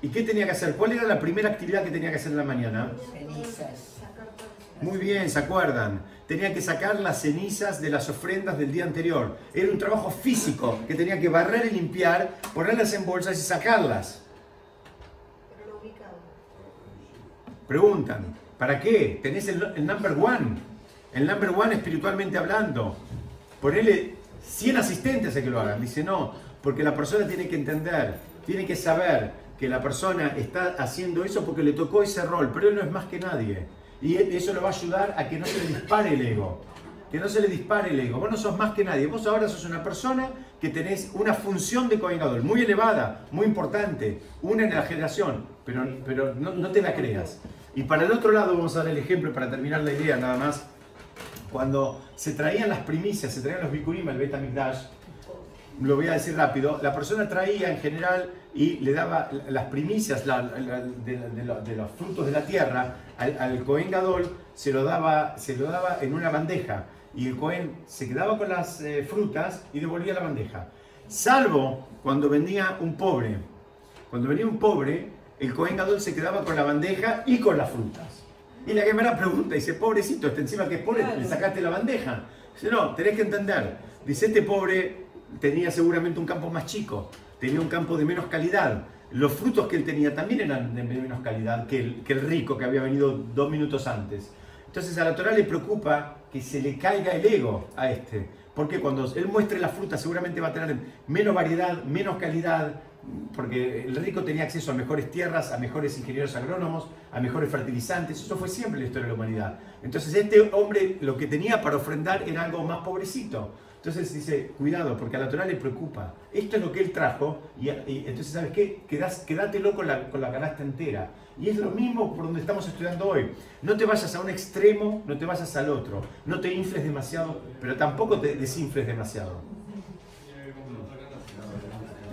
¿Y qué tenía que hacer? ¿Cuál era la primera actividad que tenía que hacer en la mañana? Cenizas. Muy bien, ¿se acuerdan? Tenía que sacar las cenizas de las ofrendas del día anterior. Era un trabajo físico que tenía que barrer y limpiar, ponerlas en bolsas y sacarlas. Pero lo ubicado. Preguntan, ¿para qué? Tenés el, el number one. El number one espiritualmente hablando. Ponele 100 asistentes a que lo hagan. Dice, no, porque la persona tiene que entender, tiene que saber que la persona está haciendo eso porque le tocó ese rol, pero él no es más que nadie. Y eso le va a ayudar a que no se le dispare el ego. Que no se le dispare el ego. Vos no sos más que nadie. Vos ahora sos una persona que tenés una función de Gadol muy elevada, muy importante, una en la generación, pero, pero no, no te la creas. Y para el otro lado, vamos a dar el ejemplo para terminar la idea nada más. Cuando se traían las primicias, se traían los bikurim, el Betamikdash, lo voy a decir rápido, la persona traía en general y le daba las primicias de los frutos de la tierra al, al Cohen Gadol, se lo, daba, se lo daba en una bandeja y el Cohen se quedaba con las eh, frutas y devolvía la bandeja. Salvo cuando venía un pobre. Cuando venía un pobre, el Cohen Gadol se quedaba con la bandeja y con las frutas. Y la Gemara pregunta, dice, pobrecito, este encima que es pobre, le sacaste la bandeja. Dice, no, tenés que entender. Dice, este pobre tenía seguramente un campo más chico, tenía un campo de menos calidad. Los frutos que él tenía también eran de menos calidad que el, que el rico que había venido dos minutos antes. Entonces a la Torah le preocupa que se le caiga el ego a este. Porque cuando él muestre la fruta seguramente va a tener menos variedad, menos calidad, porque el rico tenía acceso a mejores tierras, a mejores ingenieros agrónomos, a mejores fertilizantes. Eso fue siempre la historia de la humanidad. Entonces este hombre lo que tenía para ofrendar era algo más pobrecito. Entonces dice, cuidado, porque a la Torah le preocupa. Esto es lo que él trajo, y, y entonces, ¿sabes qué? Quedás, quédatelo con la, con la canasta entera. Y es lo mismo por donde estamos estudiando hoy. No te vayas a un extremo, no te vayas al otro. No te infles demasiado, pero tampoco te desinfles demasiado.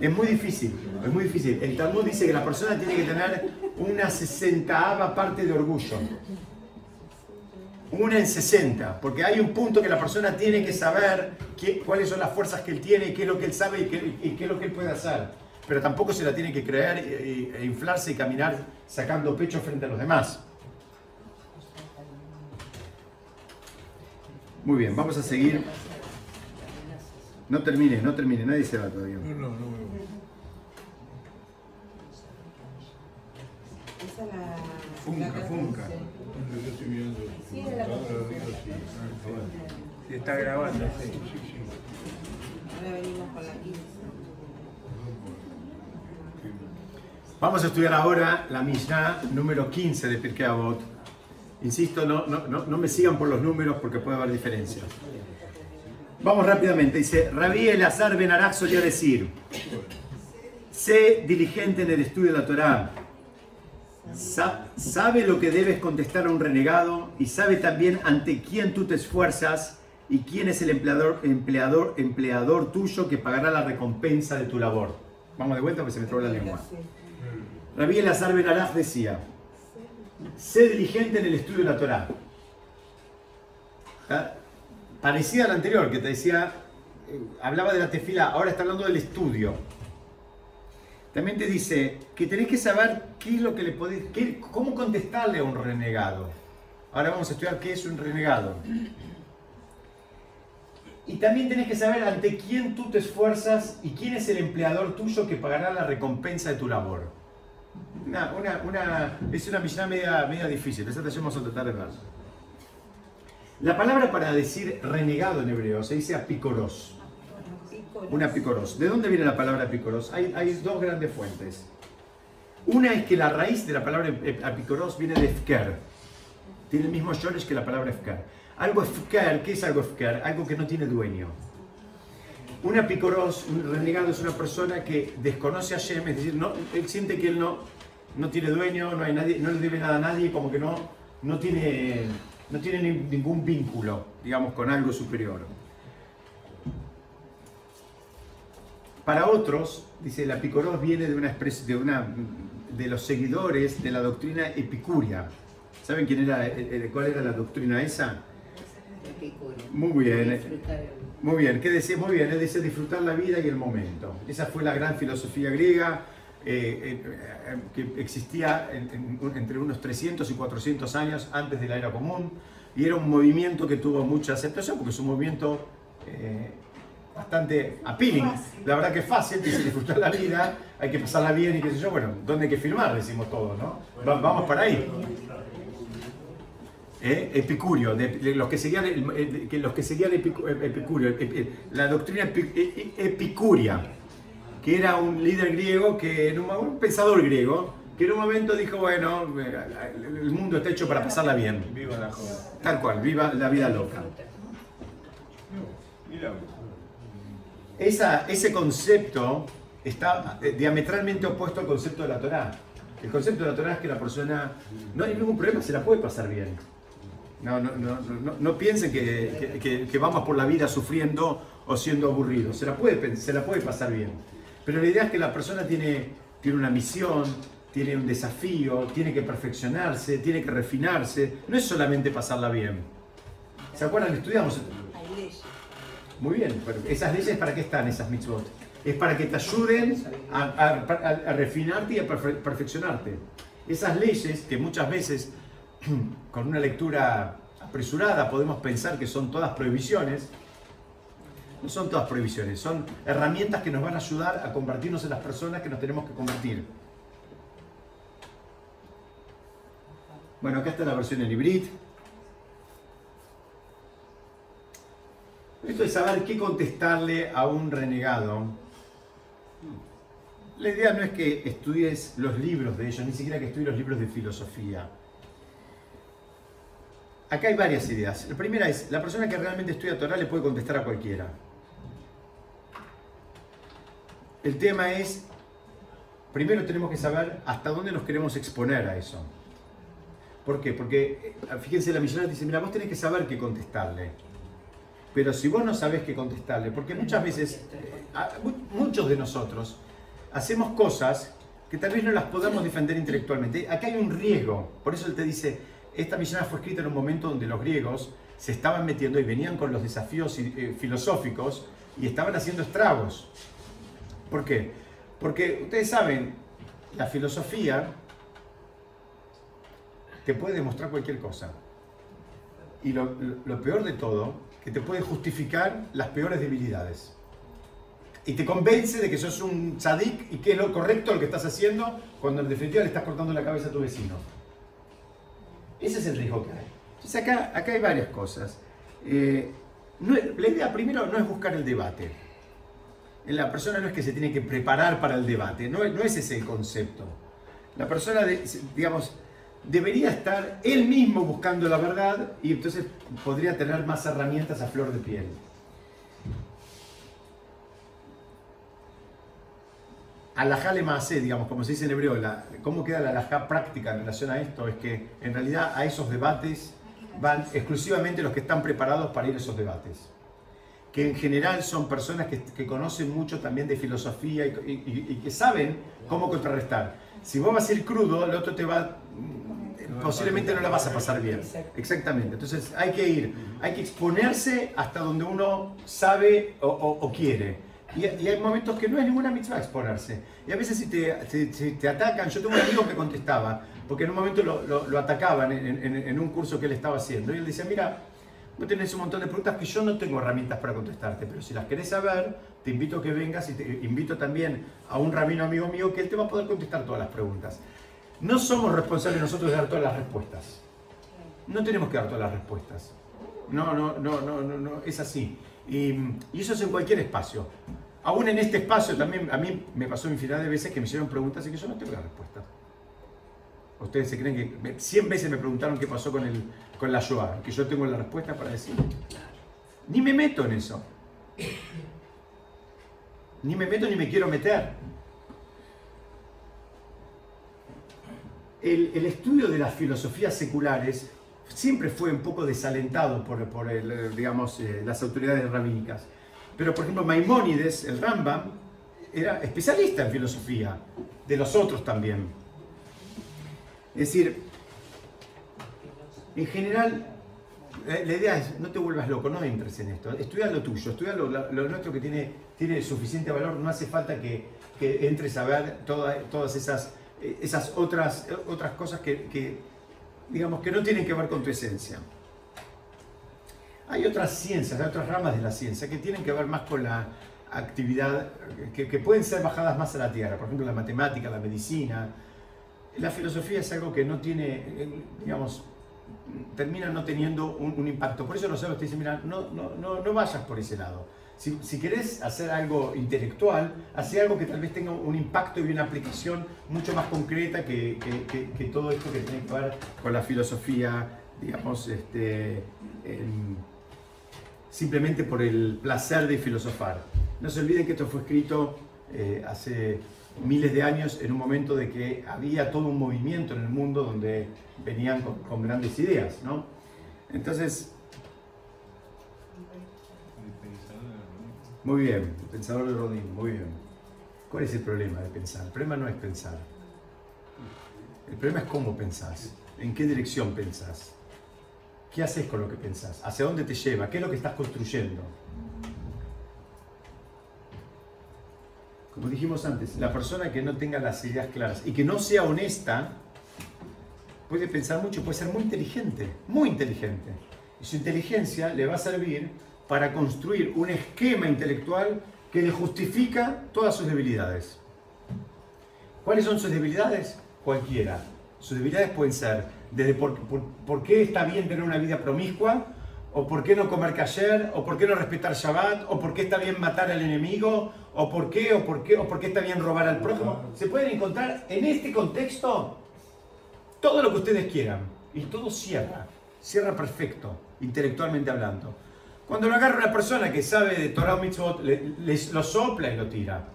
Es muy difícil, es muy difícil. El Talmud dice que la persona tiene que tener una sesentaava parte de orgullo. Una en 60, porque hay un punto que la persona tiene que saber cuáles son las fuerzas que él tiene, qué es lo que él sabe y qué, es lo que él puede hacer. Pero tampoco se la tiene que creer e, e inflarse y caminar sacando pecho frente a los demás. Muy bien, vamos a seguir. No termine, no termine, nadie se va todavía. No, no, no me voy. Esa es la. Funca, la funca. Yo estoy mirando. Sí, de la así. Si está grabando, sí. Sí, sí, sí. Ahora venimos con la 15. Vamos a estudiar ahora la Mishnah número 15 de Pirkei Avot. Insisto, no, no, no, no me sigan por los números porque puede haber diferencias. Vamos rápidamente. Dice, Rabí Elazar Ben Arach solía decir, sé diligente en el estudio de la Torá. Sa- sabe lo que debes contestar a un renegado y sabe también ante quién tú te esfuerzas y quién es el empleador, empleador, empleador tuyo que pagará la recompensa de tu labor. Vamos de vuelta porque se me trabó la lengua. Rabí Elazar Ben Araj decía, sé diligente en el estudio de la Torá. ¿Está? Parecida a la anterior, que te decía, eh, hablaba de la tefila, ahora está hablando del estudio. También te dice que tenés que saber qué es lo que le podés, cómo contestarle a un renegado. Ahora vamos a estudiar qué es un renegado. Y también tenés que saber ante quién tú te esfuerzas y quién es el empleador tuyo que pagará la recompensa de tu labor. Una, una, una, es una misión media, media difícil, esa te vamos a tratar. La palabra para decir renegado en hebreo se dice apicoros. Una apicoros. ¿De dónde viene la palabra apicoros? Hay, dos grandes fuentes. Una es que la raíz de la palabra ep- apicoros viene de efker. Tiene el mismo yoresh que la palabra efker. Algo efker, ¿qué es algo efker? Algo que no tiene dueño. Un apicoros, un renegado, es una persona que desconoce a Shem, es decir, no, él siente que él no, no tiene dueño, no, hay nadie, no le debe nada a nadie, como que no, no tiene, no tiene ni- ningún vínculo, digamos, con algo superior. Para otros, dice, el apicoros viene de una, de una de los seguidores de la doctrina epicuria. ¿Saben quién era, eh, eh, cuál era la doctrina esa? Epicurio. Muy bien. Muy bien, ¿qué decía? Muy bien, él dice disfrutar la vida y el momento. Esa fue la gran filosofía griega eh, eh, eh, que existía en- en- entre unos 300 y 400 años antes de la era común y era un movimiento que tuvo mucha aceptación porque es un movimiento eh, bastante appealing. La verdad que es fácil, dice disfrutar la vida, hay que pasarla bien y qué sé yo. Bueno, ¿dónde hay que filmar? Decimos todos, ¿no? Va- vamos para ahí. ¿eh? Epicurio, de, de los que seguían, el- que los que seguían Epicu- Epicurio, ep- ep- la doctrina epi- e- e- epicuria, que era un líder griego, que en un, un pensador griego, que en un momento dijo, bueno, eh, el mundo está hecho para pasarla bien, Viva la joda. tal cual, viva la vida loca. Mira. Esa, ese concepto está eh, diametralmente opuesto al concepto de la Torá. El concepto de la Torá es que la persona no hay ningún problema, se la puede pasar bien. No, no, no, no, piensen que, que- vamos por la vida sufriendo o siendo aburridos. Se la, puede, se la puede pasar bien. Pero la idea es que la persona tiene, tiene una misión, tiene un desafío, tiene que perfeccionarse, tiene que refinarse. No es solamente pasarla bien. ¿Se acuerdan? Estudiamos Hay leyes. Muy bien, pero esas leyes para qué están esas mitzvot? Es para que te ayuden a, a- a- refinarte y a perfe- perfeccionarte. Esas leyes que muchas veces con una lectura apresurada podemos pensar que son todas prohibiciones, no son todas prohibiciones, son herramientas que nos van a ayudar a convertirnos en las personas que nos tenemos que convertir. Bueno, acá está la versión en hibrid. Esto es saber qué contestarle a un renegado. La idea no es que estudies los libros de ellos, ni siquiera que estudies los libros de filosofía. Acá hay varias ideas. La primera es, la persona que realmente estudia Torah le puede contestar a cualquiera. El tema es, primero tenemos que saber hasta dónde nos queremos exponer a eso. ¿Por qué? Porque, eh, fíjense, la misionera dice, mira, vos tenés que saber qué contestarle. Pero si vos no sabés qué contestarle, porque muchas veces, eh, muchos de nosotros, hacemos cosas que tal vez no las podamos defender intelectualmente. Acá hay un riesgo. Por eso él te dice, esta misionera fue escrita en un momento donde los griegos se estaban metiendo y venían con los desafíos eh, filosóficos y estaban haciendo estragos. ¿Por qué? Porque ustedes saben, la filosofía te puede demostrar cualquier cosa. Y lo, lo- lo peor de todo, que te puede justificar las peores debilidades. Y te convence de que sos un tzadik y que es lo correcto lo que estás haciendo, cuando en definitiva le estás cortando la cabeza a tu vecino. Ese es el riesgo que hay. Entonces acá, acá hay varias cosas. Eh, no la idea primero no es buscar el debate. La persona no es que se tiene que preparar para el debate, no, no es ese el concepto. La persona, de- digamos, debería estar él mismo buscando la verdad y entonces podría tener más herramientas a flor de piel. Alajá le maasé, digamos, como se dice en hebreo, la- cómo queda la alajá práctica en relación a esto, es que en realidad a esos debates van exclusivamente los que están preparados para ir a esos debates. Que en general son personas que, que conocen mucho también de filosofía y, y- y que saben cómo contrarrestar. Si vos vas a ir crudo, el otro te va, posiblemente no la vas a pasar bien. Exactamente. Entonces hay que ir, hay que exponerse hasta donde uno sabe o, o- o quiere. Y, y hay momentos que no es ninguna mitzvah exponerse. Y a veces si te, si- si te atacan, yo tengo un amigo que contestaba, porque en un momento lo, lo- lo atacaban en, en- en un curso que él estaba haciendo. Y él decía, mira, vos tenés un montón de preguntas que yo no tengo herramientas para contestarte, pero si las querés saber, te invito a que vengas y te invito también a un rabino amigo mío que él te va a poder contestar todas las preguntas. No somos responsables nosotros de dar todas las respuestas. No tenemos que dar todas las respuestas. No, no, no, no, no, no, es así. Y, y eso es en cualquier espacio. Aún en este espacio también a mí me pasó infinidad de veces que me hicieron preguntas y que yo no tengo la respuesta. Ustedes se creen que me- 100 veces me preguntaron qué pasó con, el, con la Shoah, que yo tengo la respuesta para decir. Ni me meto en eso. Ni me meto ni me quiero meter. El, estudio de las filosofías seculares siempre fue un poco desalentado por, eh, eh, las autoridades rabínicas. Pero, por ejemplo, Maimónides, el Rambam, era especialista en filosofía, de los otros también. Es decir, en general, eh, la idea es, no te vuelvas loco, no entres en esto. Estudia lo tuyo, estudia lo, nuestro que tiene, suficiente valor. No hace falta que, entres a ver toda- todas esas, esas otras, otras cosas que, digamos, que no tienen que ver con tu esencia. Hay otras ciencias, hay otras ramas de la ciencia que tienen que ver más con la actividad, que, que pueden ser bajadas más a la tierra, por ejemplo la matemática, la medicina. La filosofía es algo que no tiene, eh, digamos, termina no teniendo un, un impacto. Por eso los sabios te dicen, mira, no, no, no, no vayas por ese lado. Si, si querés hacer algo intelectual, hace algo que tal vez tenga un impacto y una aplicación mucho más concreta que, que- que- que todo esto que tiene que ver con la filosofía, digamos, este, em, simplemente por el placer de filosofar. No se olviden que esto fue escrito eh, hace miles de años en un momento de que había todo un movimiento en el mundo donde venían con, con grandes ideas, ¿no? Entonces, muy bien, el pensador de Rodin, muy bien. ¿Cuál es el problema de pensar? El problema no es pensar. El problema es cómo pensás, en qué dirección pensás. ¿Qué haces con lo que pensás? ¿Hacia dónde te lleva? ¿Qué es lo que estás construyendo? Como dijimos antes, la persona que no tenga las ideas claras y que no sea honesta, puede pensar mucho, puede ser muy inteligente, muy inteligente. Y su inteligencia le va a servir para construir un esquema intelectual que le justifica todas sus debilidades. ¿Cuáles son sus debilidades? Cualquiera. Sus debilidades pueden ser desde por, por- qué está bien tener una vida promiscua, o por qué no comer kasher, o por qué no respetar Shabbat, o por qué está bien matar al enemigo, o por qué, o por qué, o por qué está bien robar al prójimo. Se pueden encontrar en este contexto todo lo que ustedes quieran. Y todo cierra, cierra perfecto, intelectualmente hablando. Cuando lo agarra una persona que sabe de Torah o Mitzvot, le- les- lo sopla y lo tira.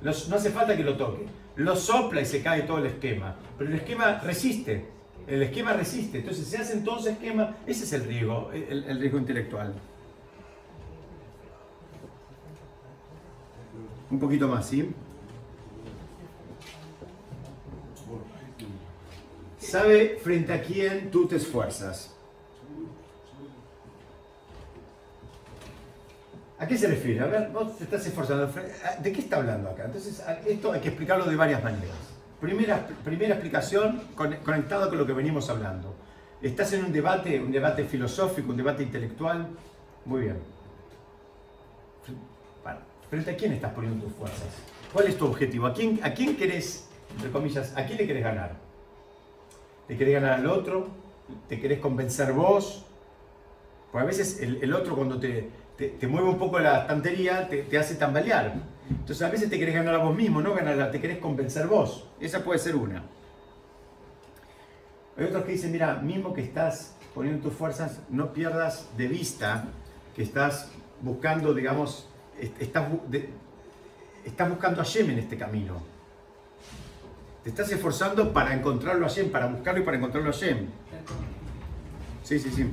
No hace falta que lo toque. Lo sopla y se cae todo el esquema. Pero el esquema resiste. El esquema resiste. Entonces se hacen todos esquemas. Ese es el riesgo, el riesgo intelectual. Un poquito más, ¿sí? Sabe frente a quién tú te esfuerzas. ¿A qué se refiere? A ver, vos te estás esforzando. ¿De qué está hablando acá? Entonces, a- esto hay que explicarlo de varias maneras. Primera, primera explicación con- conectado con lo que venimos hablando. Estás en un debate, un debate filosófico, un debate intelectual. Muy bien. ¿Frente a quién estás poniendo tus fuerzas? ¿Cuál es tu objetivo? ¿A quién, a querés, entre comillas, a quién le querés ganar? ¿Le querés ganar al otro? ¿Te querés convencer vos? Porque a veces el otro cuando te, te, mueve un poco la estantería te, hace tambalear. Entonces a veces te querés ganar a vos mismo, no ganar, a- te querés convencer vos. Esa puede ser una. Hay otros que dicen, mira, mismo que estás poniendo tus fuerzas, no pierdas de vista que estás buscando, digamos, est- estás, estás buscando a Yem en este camino. Te estás esforzando para encontrarlo a Yem, para buscarlo y para encontrarlo a Yem. Sí, sí, sí.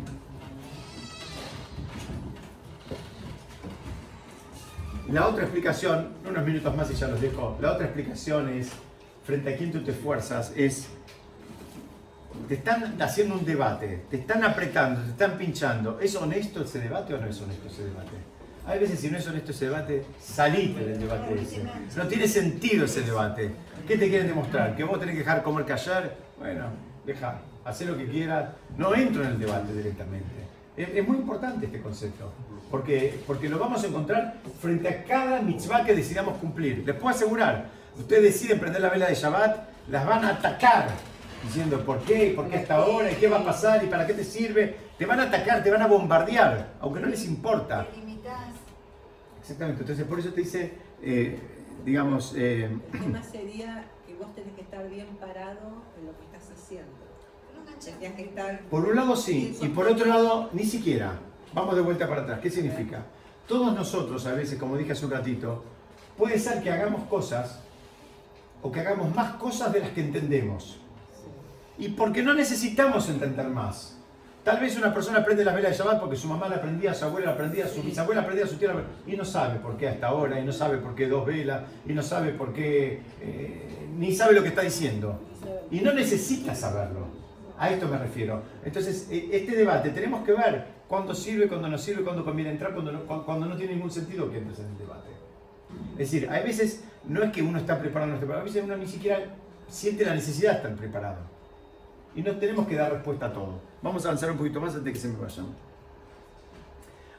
La otra explicación, unos minutos más y ya los dejo. La otra explicación es, frente a quién tú te esfuerzas, es, te están haciendo un debate, te están apretando, te están pinchando. ¿Es honesto ese debate o no es honesto ese debate? Hay veces si no es honesto ese debate, salite del debate ese. No tiene sentido ese debate. ¿Qué te quieren demostrar? ¿Que vos tenés que dejar comer callar? Bueno, deja, haz lo que quieras. No entro en el debate directamente. Es, es muy importante este concepto, porque, porque lo vamos a encontrar frente a cada mitzvah que decidamos cumplir. Les puedo asegurar, ustedes deciden prender la vela de Shabbat, las van a atacar, diciendo por qué, por qué hasta ahora, y qué va a pasar, y para qué te sirve. Te van a atacar, te van a bombardear, aunque no les importa. Exactamente, entonces por eso te dice, eh, digamos, eh, El tema sería que vos tenés que estar bien parado en lo que estás haciendo. Estar por un lado sí, y por otro lado ni siquiera. Vamos de vuelta para atrás, ¿qué significa? Todos nosotros a veces, como dije hace un ratito, puede ser que hagamos cosas o que hagamos más cosas de las que entendemos. Y porque no necesitamos entender más. Tal vez una persona aprende la vela de Shabbat porque su mamá la aprendía, su abuela la aprendía, su bisabuela aprendía, su tía la aprendía, y no sabe por qué hasta ahora, y no sabe por qué dos velas, y no sabe por qué, eh, ni sabe lo que está diciendo. Y no necesita saberlo. A esto me refiero. Entonces, e- este debate tenemos que ver cuándo sirve, cuándo no sirve, cuándo conviene entrar, cuándo no, cu- cuando no tiene ningún sentido que entres en el debate. Es decir, hay veces no es que uno está preparado no está a veces uno ni siquiera siente la necesidad de estar preparado. Y no tenemos que dar respuesta a todo. Vamos a avanzar un poquito más antes de que se me vayan.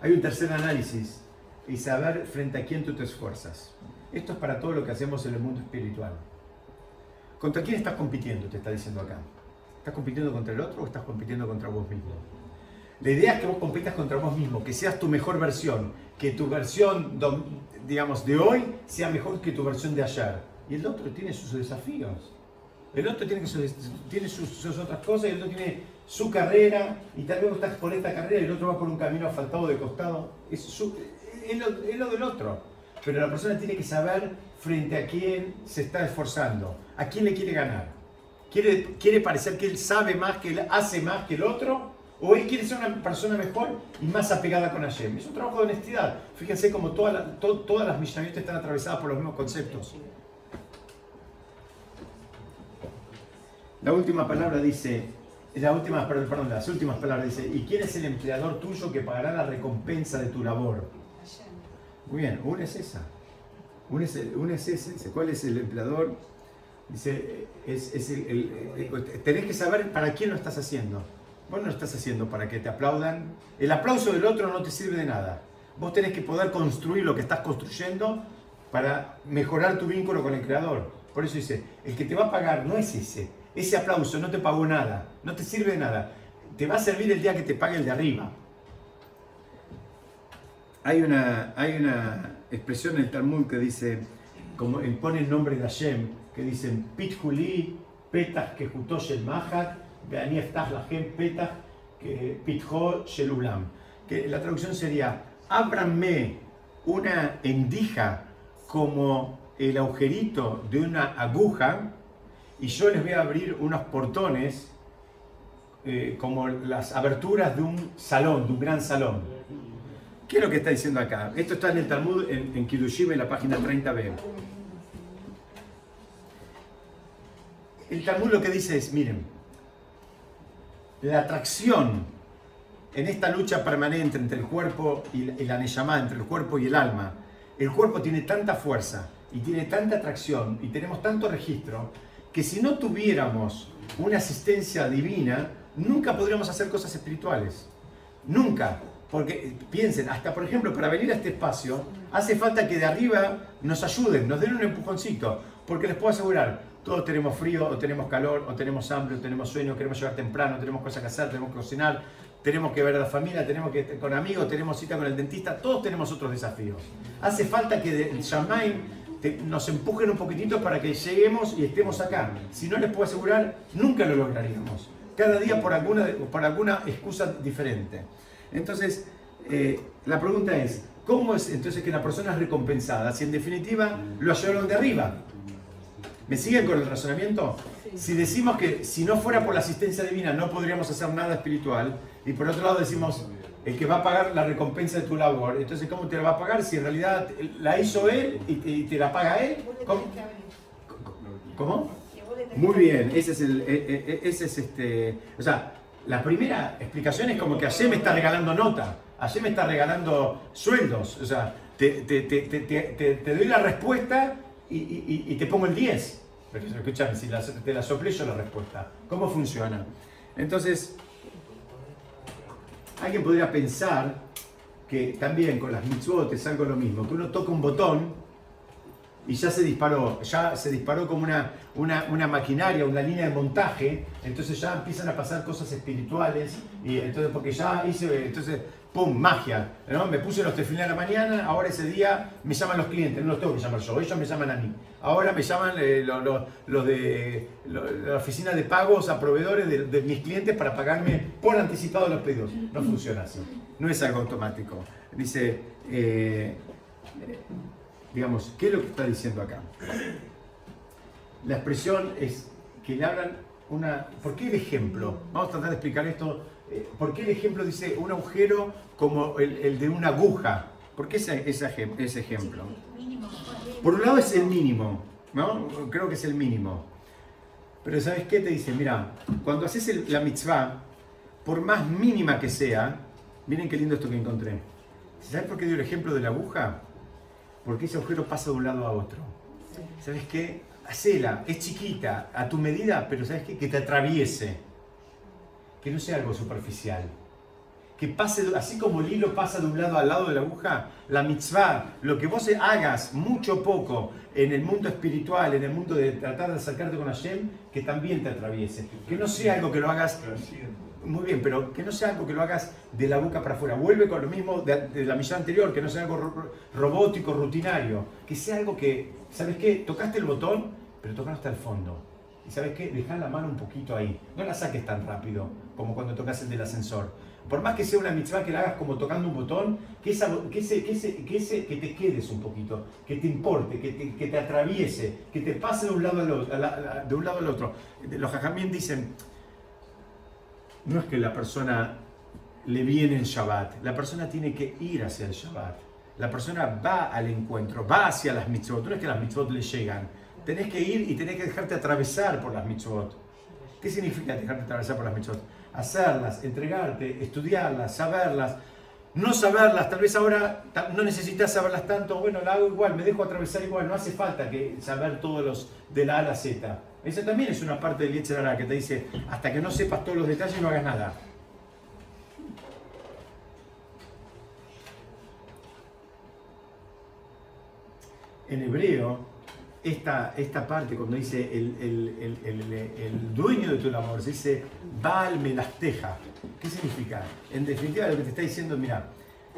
Hay un tercer análisis y saber frente a quién tú te esfuerzas. Esto es para todo lo que hacemos en el mundo espiritual. ¿Contra quién estás compitiendo? Te está diciendo acá. ¿Estás compitiendo contra el otro o estás compitiendo contra vos mismo? La idea es que vos compitas contra vos mismo, que seas tu mejor versión, que tu versión, digamos, de hoy sea mejor que tu versión de ayer. Y el otro tiene sus desafíos. El otro tiene, sus, tiene sus, sus otras cosas y el otro tiene su carrera y tal vez estás por esta carrera y el otro va por un camino asfaltado de costado. Es, su- es lo, es lo del otro. Pero la persona tiene que saber frente a quién se está esforzando, a quién le quiere ganar. ¿Quiere, quiere parecer que él sabe más, que él hace más que el otro? ¿O él quiere ser una persona mejor y más apegada con Hashem? Es un trabajo de honestidad. Fíjense como toda la- to- todas las Mishnayot están atravesadas por los mismos conceptos. La última palabra dice, la última, perdón, perdón, las últimas palabras dice, ¿y quién es el empleador tuyo que pagará la recompensa de tu labor? Muy bien, una es esa. Una es, una es. Dice, ¿Cuál es el empleador? Dice, es, es el- el- el- tenés que saber para quién lo estás haciendo. Vos no lo estás haciendo para que te aplaudan. El aplauso del otro no te sirve de nada. Vos tenés que poder construir lo que estás construyendo para mejorar tu vínculo con el Creador. Por eso dice, el que te va a pagar no es ese. Ese aplauso no te pagó nada, no te sirve de nada. Te va a servir el día que te pague el de arriba. Hay una, hay una expresión en el Talmud que dice, como pone el nombre de Hashem, que dicen, Pit Juli, Petach que el Mahat, Eftach Lahem Petach que Pitjo Shelulam. Que la traducción sería, ábranme una endija como el agujerito de una aguja y yo les voy a abrir unos portones eh, como las aberturas de un salón, de un gran salón. ¿Qué es lo que está diciendo acá? Esto está en el Talmud, en, en en la página 30b. El Talmud lo que dice es, miren, la atracción en esta lucha permanente entre el cuerpo y la, Neyamá, entre el cuerpo y el alma, el cuerpo tiene tanta fuerza y tiene tanta atracción y tenemos tanto registro que si no tuviéramos una asistencia divina, nunca podríamos hacer cosas espirituales. Nunca. Porque piensen, hasta por ejemplo, para venir a este espacio, hace falta que de arriba nos ayuden, nos den un empujoncito. Porque les puedo asegurar, todos tenemos frío, o tenemos calor, o tenemos hambre, o tenemos sueño, queremos llegar temprano, tenemos cosas que hacer, tenemos que cocinar, tenemos que ver a la familia, tenemos que con amigos, tenemos cita con el dentista, todos tenemos otros desafíos. Hace falta que te- nos empujen un poquitito para que lleguemos y estemos acá. Si no les puedo asegurar, nunca lo lograríamos. Cada día por alguna, por alguna excusa diferente. Entonces, eh, la pregunta es, ¿cómo es entonces que la persona es recompensada? Si en definitiva lo ayudaron de arriba. ¿Me siguen con el razonamiento? Si decimos que si no fuera por la asistencia divina no podríamos hacer nada espiritual, y por otro lado decimos, el que va a pagar la recompensa de tu labor, entonces ¿cómo te la va a pagar si en realidad la hizo él y te, y te la paga él? ¿Cómo? ¿Cómo? Muy bien, ese es el, e- e- e- ese es este, o sea, la primera explicación es como que ayer me está regalando nota, ayer me está regalando sueldos, o sea, te, doy la respuesta y, y- y te pongo el 10. Pero escúchame, si te la soplé yo la respuesta, ¿cómo funciona? Entonces, alguien podría pensar que también con las mitzvot es algo lo mismo, que uno toca un botón y ya se disparó, ya se disparó como una, una, una maquinaria, una línea de montaje, entonces ya empiezan a pasar cosas espirituales, y entonces porque ya hice, entonces, ¡pum!, magia, ¿no? Me puse los tefilines a la mañana, ahora ese día me llaman los clientes, no los tengo que llamar yo, ellos me llaman a mí. Ahora me llaman eh, los de la oficina de pagos a proveedores de, de mis clientes para pagarme por anticipado los pedidos. No funciona así, no es algo automático. Dice, eh, digamos, ¿qué es lo que está diciendo acá? La expresión es que le hablan una... ¿Por qué el ejemplo? Vamos a tratar de explicar esto. Eh, ¿Por qué el ejemplo dice un agujero como el, el de una aguja? ¿Por qué ese, ese ejem- ese ejemplo? Por un lado es el mínimo, ¿no? Creo que es el mínimo. Pero ¿sabes qué? Te dice, mira, cuando haces el- la mitzvah, por más mínima que sea, miren qué lindo esto que encontré. ¿Sabes por qué dio el ejemplo de la aguja? Porque ese agujero pasa de un lado a otro. ¿Sabes qué? Hacela, es chiquita, a tu medida, pero ¿sabes qué? Que te atraviese. Que no sea algo superficial. Que pase, así como el hilo pasa de un lado al lado de la aguja, la mitzvah, lo que vos hagas mucho o poco en el mundo espiritual, en el mundo de tratar de acercarte con Hashem, que también te atraviese. Que no sea algo que lo hagas muy bien, pero que no sea algo que lo hagas de la boca para afuera. Vuelve con lo mismo de, la misión anterior, que no sea algo ro- robótico, rutinario. Que sea algo que, ¿sabes qué? Tocaste el botón, pero tocaron hasta el fondo. Y ¿sabes qué? Deja la mano un poquito ahí. No la saques tan rápido como cuando tocas el del ascensor. Por más que sea una mitzvah que la hagas como tocando un botón, que, esa, que, ese, que, ese, que, ese, que te quedes un poquito, que te importe, que te, que te atraviese, que te pase de un lado al otro. a la- a de un lado al otro. Los jajamín dicen, no es que la persona le viene el Shabbat, la persona tiene que ir hacia el Shabbat. La persona va al encuentro, va hacia las mitzvot. No es que las mitzvot le llegan. Tenés que ir y tenés que dejarte atravesar por las mitzvot. ¿Qué significa dejarte atravesar por las mitzvot? Hacerlas, entregarte, estudiarlas, saberlas. No saberlas, tal vez ahora no necesitas saberlas tanto, bueno, la hago igual, me dejo atravesar igual, no hace falta que saber todos los de la A a la Z. Esa también es una parte del Yetzer Hara que te dice, hasta que no sepas todos los detalles no hagas nada. En hebreo, esta, esta parte cuando dice el, el- el- el- dueño de tu labor, se dice Baal Melachteja. ¿Qué significa? En definitiva lo que te está diciendo, mira,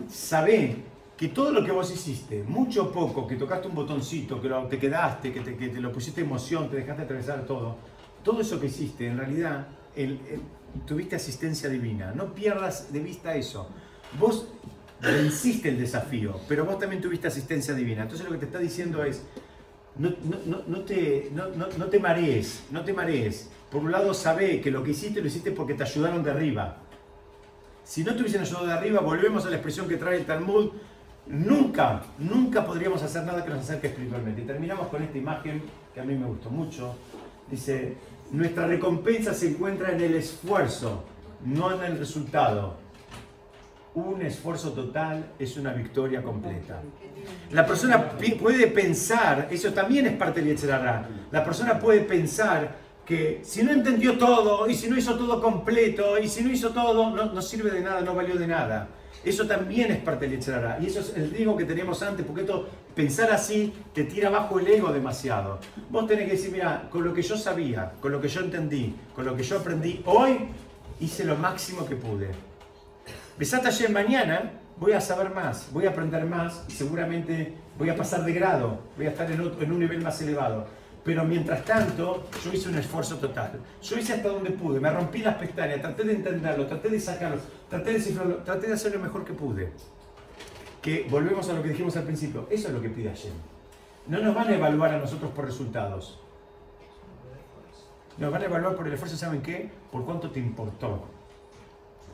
sabé que todo lo que vos hiciste, mucho o poco, que tocaste un botoncito, que lo- te quedaste, que te, que te lo pusiste emoción, te dejaste atravesar todo, todo eso que hiciste, en realidad, tuviste asistencia divina. No pierdas de vista eso. Vos venciste el desafío, pero vos también tuviste asistencia divina. Entonces lo que te está diciendo es, no, no, no, te, no, te marees, no te marees. Por un lado, sabé que lo que hiciste lo hiciste porque te ayudaron de arriba. Si no te hubiesen ayudado de arriba, volvemos a la expresión que trae el Talmud, nunca, nunca podríamos hacer nada que nos acerque espiritualmente. Y terminamos con esta imagen que a mí me gustó mucho. Dice, nuestra recompensa se encuentra en el esfuerzo, no en el resultado. Un esfuerzo total es una victoria completa. La persona puede pensar, eso también es parte del Yetzer Hara. La persona puede pensar que si no entendió todo, y si no hizo todo completo, y si no hizo todo, no, sirve de nada, no valió de nada. Eso también es parte del Yetzer Hara. Y eso es el riesgo que teníamos antes, porque esto, pensar así te tira abajo el ego demasiado. Vos tenés que decir, mira, con lo que yo sabía, con lo que yo entendí, con lo que yo aprendí, hoy hice lo máximo que pude. Besat ayer mañana voy a saber más, voy a aprender más y seguramente voy a pasar de grado, voy a estar en, otro- en un nivel más elevado. Pero mientras tanto, yo hice un esfuerzo total. Yo hice hasta donde pude, me rompí las pestañas, traté de entenderlo, traté de sacarlo, traté de descifrarlo, traté de hacer lo mejor que pude. Que volvemos a lo que dijimos al principio, eso es lo que pide Hashem. No nos van a evaluar a nosotros por resultados. Nos van a evaluar por el esfuerzo, ¿saben qué? Por cuánto te importó.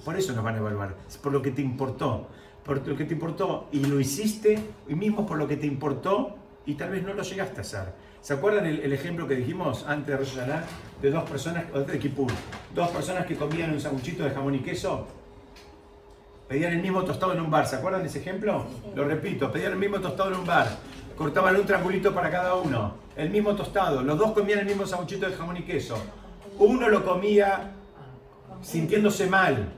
Por eso nos van a evaluar, es por lo que te importó. Por lo que te importó y lo hiciste, y mismo por lo que te importó y tal vez no lo llegaste a hacer. ¿Se acuerdan el, el ejemplo que dijimos antes de Rosh? De dos personas, o antes de Kippur, dos personas que comían un sanguchito de jamón y queso. Pedían el mismo tostado en un bar, ¿se acuerdan de ese ejemplo? Lo repito, pedían el mismo tostado en un bar. Cortaban un triangulito para cada uno. El mismo tostado. Los dos comían el mismo sanguchito de jamón y queso. Uno lo comía sintiéndose mal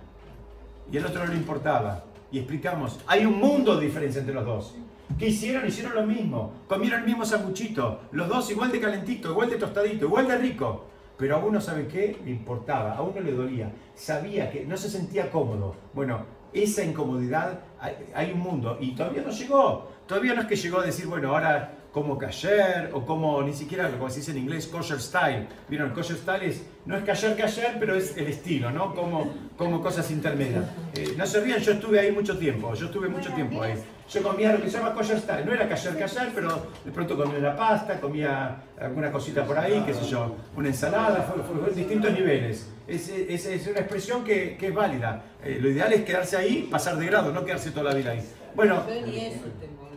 y el otro no le importaba. Y explicamos, hay un mundo de diferencia entre los dos. ¿Qué hicieron? Hicieron lo mismo. Comieron el mismo sanguchito. Los dos igual de calentito, igual de tostadito, igual de rico. Pero a uno, ¿sabe qué? Le importaba, a uno le dolía. Sabía que no se sentía cómodo. Bueno, esa incomodidad, hay, hay un mundo. Y todavía no llegó. Todavía no es que llegó a decir, bueno, ahora como kasher o como ni siquiera como se dice en inglés kosher style. Vieron, kosher style es, no es kasher kasher, pero es el estilo, ¿no? Como, como cosas intermedias. Eh, no se rían, yo estuve ahí mucho tiempo, yo estuve mucho tiempo ahí. Yo comía lo que se llama kosher style, no era kasher kasher, pero de pronto comía una pasta, comía alguna cosita por ahí, qué sé yo, una ensalada, fue, fue- fue en distintos niveles. Es, es- es una expresión que, que es válida. Eh, lo ideal es quedarse ahí, pasar de grado, no quedarse toda la vida ahí. Bueno,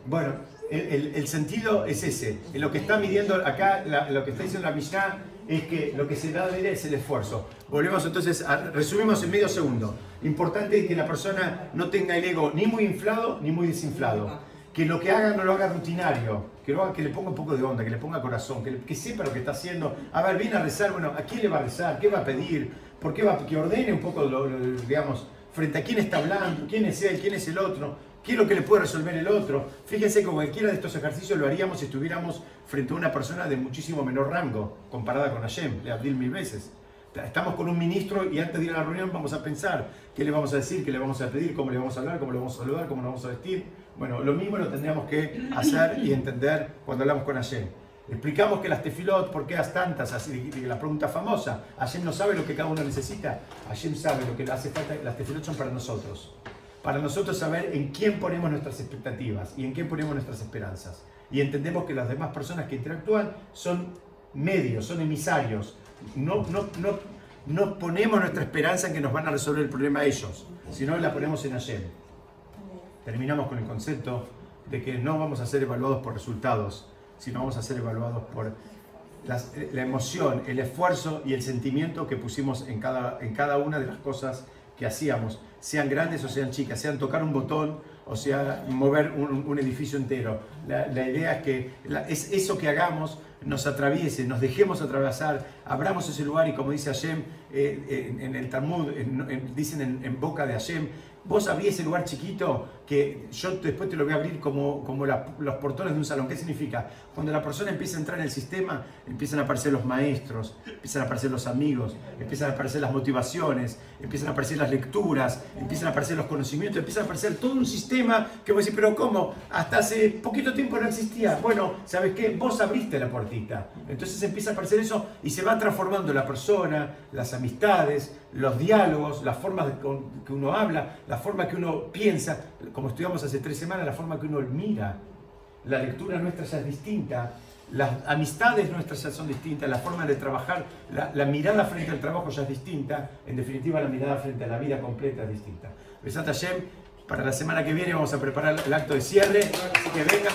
bueno, el, sentido es ese. En lo que está midiendo acá, lo que está diciendo la Mishnah es que lo que se da a ver es el esfuerzo. Volvemos entonces, a, resumimos en medio segundo. Importante que la persona no tenga el ego ni muy inflado ni muy desinflado. Que lo que haga no lo haga rutinario, que, lo que le ponga un poco de onda, que le ponga corazón, que, le- que sepa lo que está haciendo. A ver, viene a rezar, bueno, ¿a quién le va a rezar? ¿Qué va a pedir? ¿Por qué va que ordene un poco, lo- lo- digamos, frente a quién está hablando, quién es él, quién es el otro? ¿Qué es lo que le puede resolver el otro? Fíjense que cualquiera de estos ejercicios lo haríamos si estuviéramos frente a una persona de muchísimo menor rango, comparada con Hashem, le Abdil mil veces. Estamos con un ministro y antes de ir a la reunión vamos a pensar qué le vamos a decir, qué le vamos a pedir, cómo le vamos a hablar, cómo le vamos a saludar, cómo le vamos a vestir. Bueno, lo mismo lo tendríamos que hacer y entender cuando hablamos con Hashem. Explicamos que las tefilot, ¿por qué las tantas? Así, la pregunta famosa. Hashem no sabe lo que cada uno necesita. Hashem sabe lo que le hace falta. Las tefilot son para nosotros. Para nosotros saber en quién ponemos nuestras expectativas y en quién ponemos nuestras esperanzas. Y entendemos que las demás personas que interactúan son medios, son emisarios. No, no, no, no ponemos nuestra esperanza en que nos van a resolver el problema ellos, sino la ponemos en Hashem. Terminamos con el concepto de que no vamos a ser evaluados por resultados, sino vamos a ser evaluados por la emoción, el esfuerzo y el sentimiento que pusimos en cada, en cada una de las cosas que hacíamos, sean grandes o sean chicas, sean tocar un botón o sea mover un, edificio entero. La, idea es que es eso que hagamos nos atraviese, nos dejemos atravesar, abramos ese lugar y como dice Hashem eh, en, el Talmud, en- en- dicen en, en boca de Hashem, vos abrí ese lugar chiquito que yo después te lo voy a abrir como, como la- los portones de un salón. ¿Qué significa? Cuando la persona empieza a entrar en el sistema, empiezan a aparecer los maestros, empiezan a aparecer los amigos, empiezan a aparecer las motivaciones, empiezan a aparecer las lecturas, empiezan a aparecer los conocimientos, empiezan a aparecer todo un sistema que vos decís, pero ¿cómo? Hasta hace poquito tiempo no existía. Bueno, ¿sabes qué? Vos abriste la puertita. Entonces empieza a aparecer eso y se va transformando la persona, las amistades, los diálogos, las formas que uno habla, la forma que uno piensa, como estudiamos hace tres semanas, la forma que uno mira. La lectura nuestra ya es distinta, las amistades nuestras ya son distintas, la forma de trabajar, la, la mirada frente al trabajo ya es distinta, en definitiva la mirada frente a la vida completa es distinta. Besat Hashem, para la semana que viene vamos a preparar el acto de cierre, que vengan.